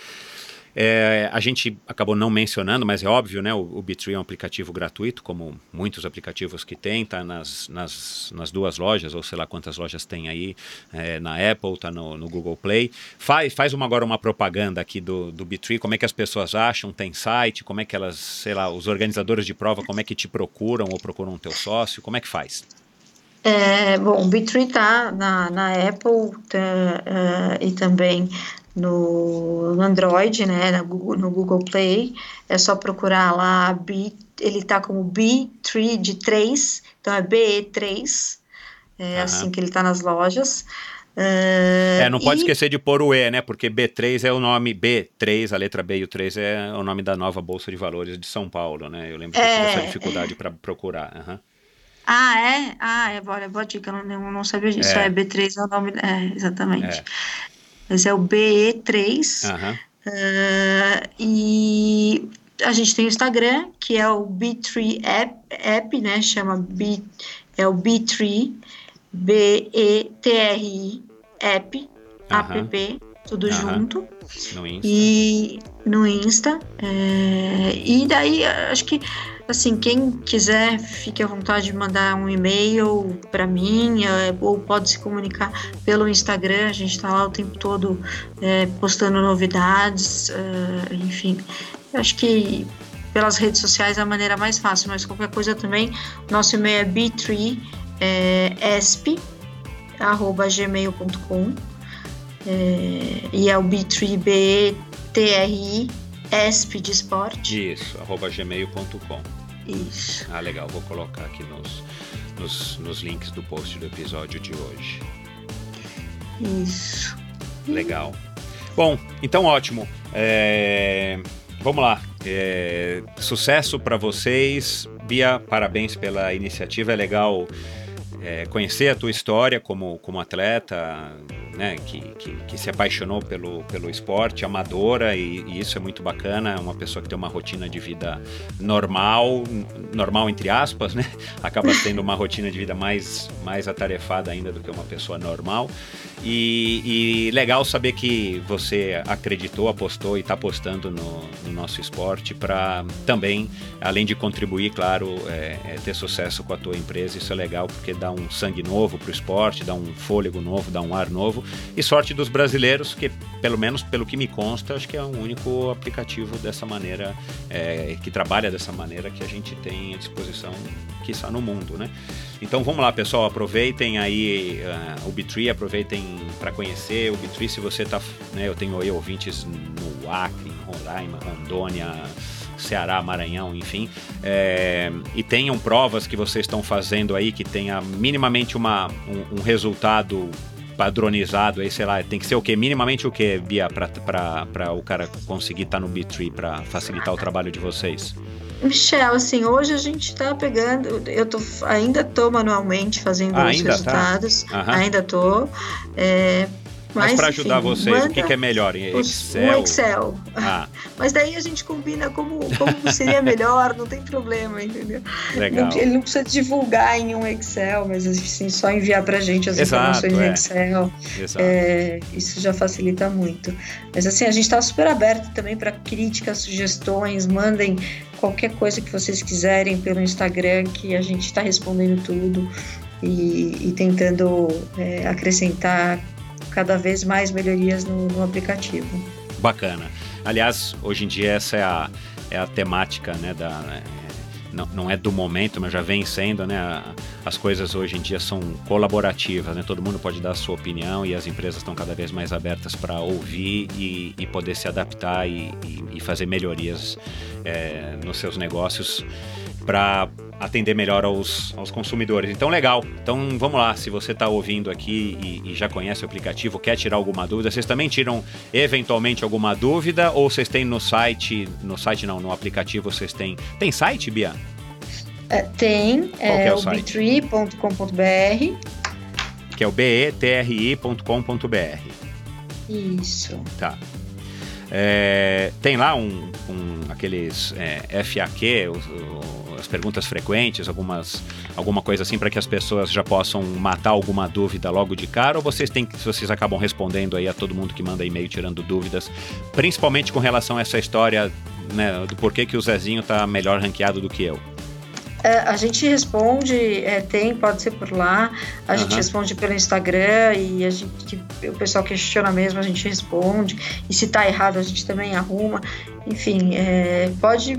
É, a gente acabou não mencionando, mas é óbvio, né? O, o Bitree é um aplicativo gratuito, como muitos aplicativos que tem, tá nas, nas, nas duas lojas, ou sei lá quantas lojas tem aí, é, na Apple, tá no, no, Google Play. Faz, faz uma, agora uma propaganda aqui do, do Bitree, como é que as pessoas acham, tem site, como é que elas, sei lá, os organizadores de prova, como é que te procuram ou procuram o teu sócio, como é que faz? É, bom, o Bitree tá na, na Apple tá, uh, e também no, Android, né, no Google, Play. É só procurar lá, B, ele tá como B3 de 3, então é BE3, é uhum. assim que ele tá nas lojas. Uh, é, não pode e... esquecer de pôr o E, né? Porque B3 é o nome B3, a letra B e o 3 é o nome da nova Bolsa de Valores de São Paulo, né? Eu lembro que é, tive essa dificuldade para procurar. Uhum. Ah, é? Ah, é, olha, boa dica, eu não, não sabia disso. É. é B3 é o nome. É, exatamente. Mas é o BE3. Uhum. Uh, e a gente tem o Instagram, que é o B3 App, app né? Chama B, é o B3, B-E-T-R-I, App, uhum. app, tudo uhum. junto. No Insta. E no Insta. É, e daí, acho que assim, quem quiser, fique à vontade de mandar um e-mail para mim, é, ou pode se comunicar pelo Instagram, a gente está lá o tempo todo é, postando novidades, é, enfim. Acho que pelas redes sociais é a maneira mais fácil, mas qualquer coisa também, nosso e-mail é b3esp.gmail.com é, e é o b3 b t r i ESP de esporte. Isso, arroba gmail.com. Isso. Ah, legal, vou colocar aqui nos, nos, nos links do post do episódio de hoje. Isso. Legal. Bom, então ótimo. É, vamos lá. É, sucesso para vocês. Bia, parabéns pela iniciativa. É legal é, conhecer a tua história como, como atleta, né, que, que, que, se apaixonou pelo, pelo esporte, amadora, e, e, isso é muito bacana. É uma pessoa que tem uma rotina de vida normal, normal entre aspas, né? Acaba tendo uma rotina de vida mais, mais atarefada ainda do que uma pessoa normal. E, e legal saber que você acreditou, apostou e está apostando no, no, nosso esporte para também, além de contribuir, claro, é, é ter sucesso com a tua empresa. Isso é legal porque dá um sangue novo para o esporte, dá um fôlego novo, dá um ar novo. E sorte dos brasileiros, que pelo menos pelo que me consta, acho que é o único aplicativo dessa maneira, é, que trabalha dessa maneira que a gente tem à disposição, que está no mundo, né? Então vamos lá, pessoal, aproveitem aí uh, o Bitree, aproveitem para conhecer o Bitree. Se você tá, né, eu tenho aí ouvintes no Acre, Roraima, Rondônia, Ceará, Maranhão, enfim. É, e tenham provas que vocês estão fazendo aí que tenha minimamente uma, um, um resultado padronizado aí, sei lá, tem que ser o quê? Minimamente o quê, Bia, para o cara conseguir estar tá no B3 para facilitar o trabalho de vocês? Michel, assim, hoje a gente está pegando, eu tô, ainda tô manualmente fazendo ah, os tá? resultados, tá? ainda tô. É, mas, mas para ajudar vocês, o que, que, é melhor? Em Excel? O Excel. Ah. Mas daí a gente combina como, como seria melhor, não tem problema, entendeu? Legal. Não, ele não precisa divulgar em um Excel, mas assim, só enviar para a gente as Exato, informações é. em Excel. É, isso já facilita muito. Mas assim, a gente está super aberto também para críticas, sugestões, mandem qualquer coisa que vocês quiserem pelo Instagram, que a gente está respondendo tudo. E, e tentando é, acrescentar cada vez mais melhorias no, no aplicativo. Bacana. Aliás, hoje em dia essa é a, é a temática né, da, né, não, não é do momento, mas já vem sendo, né? As coisas hoje em dia são colaborativas, né? Todo mundo pode dar a sua opinião e as empresas estão cada vez mais abertas para ouvir e, e, poder se adaptar e, e, e fazer melhorias é, nos seus negócios para atender melhor aos, aos consumidores. Então, legal. Então, vamos lá. Se você está ouvindo aqui e, e, já conhece o aplicativo, quer tirar alguma dúvida, vocês também tiram eventualmente alguma dúvida ou vocês têm no site, no site não, no aplicativo vocês têm. Tem site, Bia? É, tem, Qual é, é o, o betree.com.br. Que é o betri.com.br. Isso. Tá. É, tem lá um, um aqueles é, FAQ, os, as perguntas frequentes, algumas, alguma coisa assim para que as pessoas já possam matar alguma dúvida logo de cara, ou vocês têm vocês acabam respondendo aí a todo mundo que manda e-mail tirando dúvidas, principalmente com relação a essa história né, do porquê que o Zezinho tá melhor ranqueado do que eu. É, a gente responde, é, tem, pode ser por lá, a uhum. gente responde pelo Instagram e a gente, o pessoal questiona mesmo, a gente responde, e se tá errado a gente também arruma, enfim, é, pode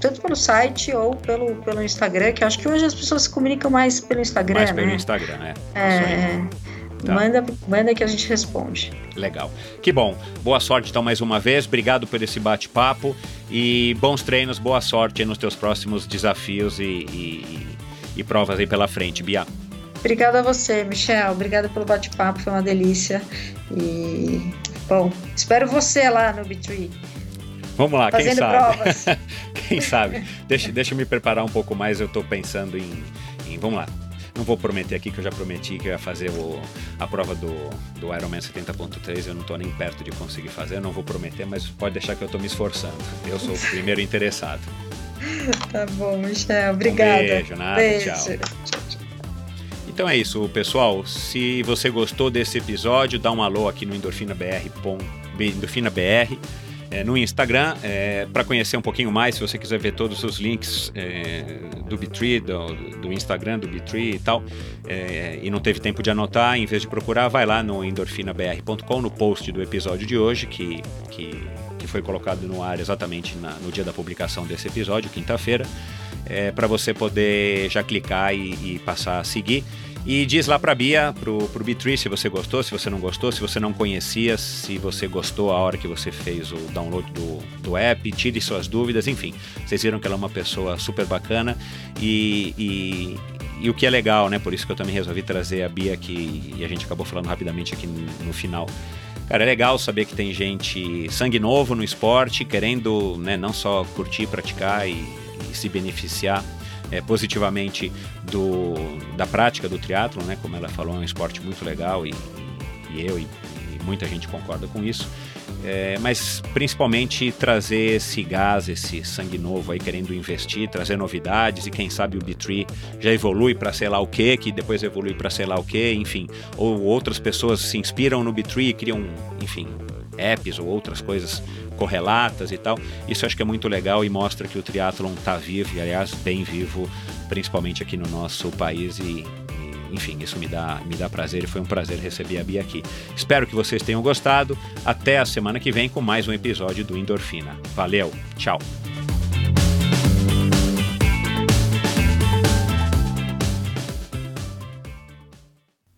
tanto pelo site ou pelo, pelo Instagram, que acho que hoje as pessoas se comunicam mais pelo Instagram, mais pelo né? Instagram, né? É, Tá. Manda, manda que a gente responde. Legal. Que bom. Boa sorte então mais uma vez. Obrigado por esse bate-papo e bons treinos, boa sorte nos teus próximos desafios e, e, e provas aí pela frente, Bia. Obrigada a você, Michel. Obrigada pelo bate-papo, foi uma delícia. E, bom, espero você lá no B3. Vamos lá, Fazendo quem sabe? Provas. quem sabe? Deixa, deixa eu me preparar um pouco mais, eu estou pensando em, em. Vamos lá, não vou prometer aqui que eu já prometi que eu ia fazer o, a prova do, do Ironman 70.3. Eu não estou nem perto de conseguir fazer, não vou prometer, mas pode deixar que eu estou me esforçando. Eu sou o primeiro interessado. Tá bom, Michel. Obrigada. Um beijo, nada. Beijo. Tchau. Então é isso, pessoal. Se você gostou desse episódio, dá um alô aqui no Endorfina BR. É, no Instagram é, para conhecer um pouquinho mais. Se você quiser ver todos os links é, do Bitree, do, do, Instagram do Bitree e tal, é, e não teve tempo de anotar, em vez de procurar, vai lá no endorfinabr.com, no post do episódio de hoje, que, que, que foi colocado no ar exatamente na, no dia da publicação desse episódio, quinta-feira, é, para você poder já clicar e, e passar a seguir. E diz lá pra Bia, pro, pro B3, se você gostou, se você não gostou, se você não conhecia, se você gostou a hora que você fez o download do, do app, tire suas dúvidas, enfim. Vocês viram que ela é uma pessoa super bacana e, e, e o que é legal, né? Por isso que eu também resolvi trazer a Bia aqui e a gente acabou falando rapidamente aqui no, no final. Cara, é legal saber que tem gente sangue novo no esporte, querendo né, não só curtir, praticar e, e se beneficiar é, positivamente do, da prática do triatlo, né? Como ela falou, é um esporte muito legal e, e eu e, e, muita gente concorda com isso. É, mas principalmente trazer esse gás, esse sangue novo aí querendo investir, trazer novidades e quem sabe o B3 já evolui para sei lá o que, que depois evolui para sei lá o que, enfim, ou outras pessoas se inspiram no B3 e criam, enfim, apps ou outras coisas correlatas e tal. Isso acho que é muito legal e mostra que o triatlon está vivo e, aliás, bem vivo, principalmente aqui no nosso país e, enfim, isso me dá, me dá prazer e foi um prazer receber a Bia aqui. Espero que vocês tenham gostado. Até a semana que vem com mais um episódio do Endorfina. Valeu, tchau.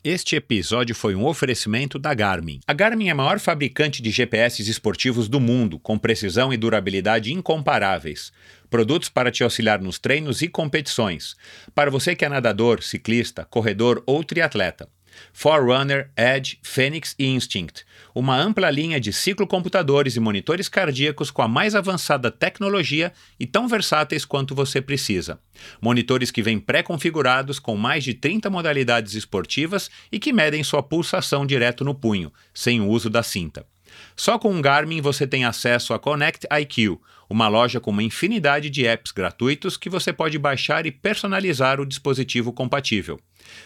Este episódio foi um oferecimento da Garmin. A Garmin é a maior fabricante de GPS esportivos do mundo, com precisão e durabilidade incomparáveis. Produtos para te auxiliar nos treinos e competições. Para você que é nadador, ciclista, corredor ou triatleta. Forerunner, Edge, Phoenix e Instinct. Uma ampla linha de ciclocomputadores e monitores cardíacos com a mais avançada tecnologia e tão versáteis quanto você precisa. Monitores que vêm pré-configurados com mais de 30 modalidades esportivas e que medem sua pulsação direto no punho, sem o uso da cinta. Só com o Garmin você tem acesso a Connect IQ, uma loja com uma infinidade de apps gratuitos que você pode baixar e personalizar o dispositivo compatível.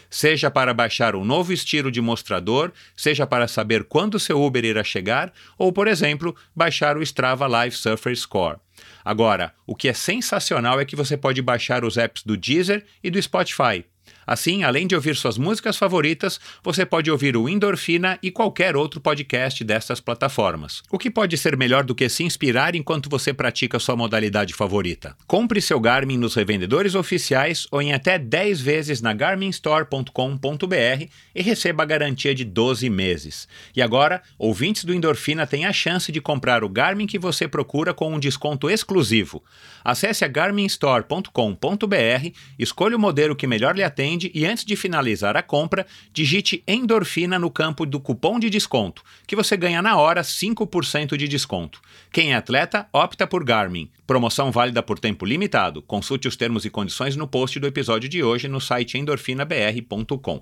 Seja para baixar um novo estilo de mostrador, seja para saber quando seu Uber irá chegar, ou, por exemplo, baixar o Strava Live Surfer Score. Agora, o que é sensacional é que você pode baixar os apps do Deezer e do Spotify. Assim, além de ouvir suas músicas favoritas, você pode ouvir o Endorfina e qualquer outro podcast dessas plataformas. O que pode ser melhor do que se inspirar enquanto você pratica sua modalidade favorita? Compre seu Garmin nos revendedores oficiais ou em até 10 vezes na garminstore.com.br e receba a garantia de 12 meses. E agora, ouvintes do Endorfina têm a chance de comprar o Garmin que você procura com um desconto exclusivo. Acesse a garminstore.com.br, escolha o modelo que melhor lhe atende e antes de finalizar a compra, digite endorfina no campo do cupom de desconto, que você ganha na hora 5% de desconto. Quem é atleta, opta por Garmin. Promoção válida por tempo limitado. Consulte os termos e condições no post do episódio de hoje no site endorfinabr.com.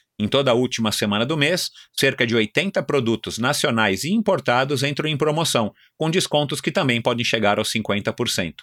Em toda a última semana do mês, cerca de 80 produtos nacionais e importados entram em promoção, com descontos que também podem chegar aos 50%.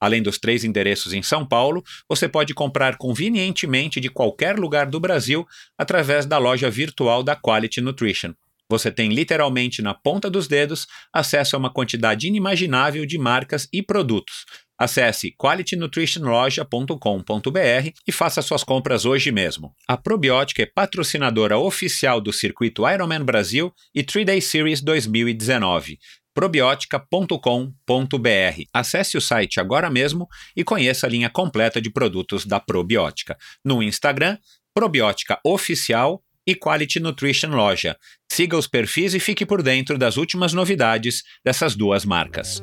Além dos três endereços em São Paulo, você pode comprar convenientemente de qualquer lugar do Brasil através da loja virtual da Quality Nutrition. Você tem literalmente na ponta dos dedos acesso a uma quantidade inimaginável de marcas e produtos. Acesse qualitynutritionloja.com.br e faça suas compras hoje mesmo. A Probiótica é patrocinadora oficial do circuito Ironman Brasil e 3-Day Series 2019 probiotica.com.br. Acesse o site agora mesmo e conheça a linha completa de produtos da Probiótica. No Instagram, Probiótica Oficial e Quality Nutrition Loja. Siga os perfis e fique por dentro das últimas novidades dessas duas marcas.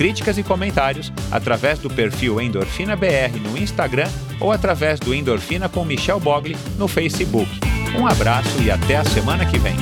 críticas e comentários através do perfil Endorfina BR no Instagram ou através do Endorfina com Michel Bogli no Facebook. Um abraço e até a semana que vem.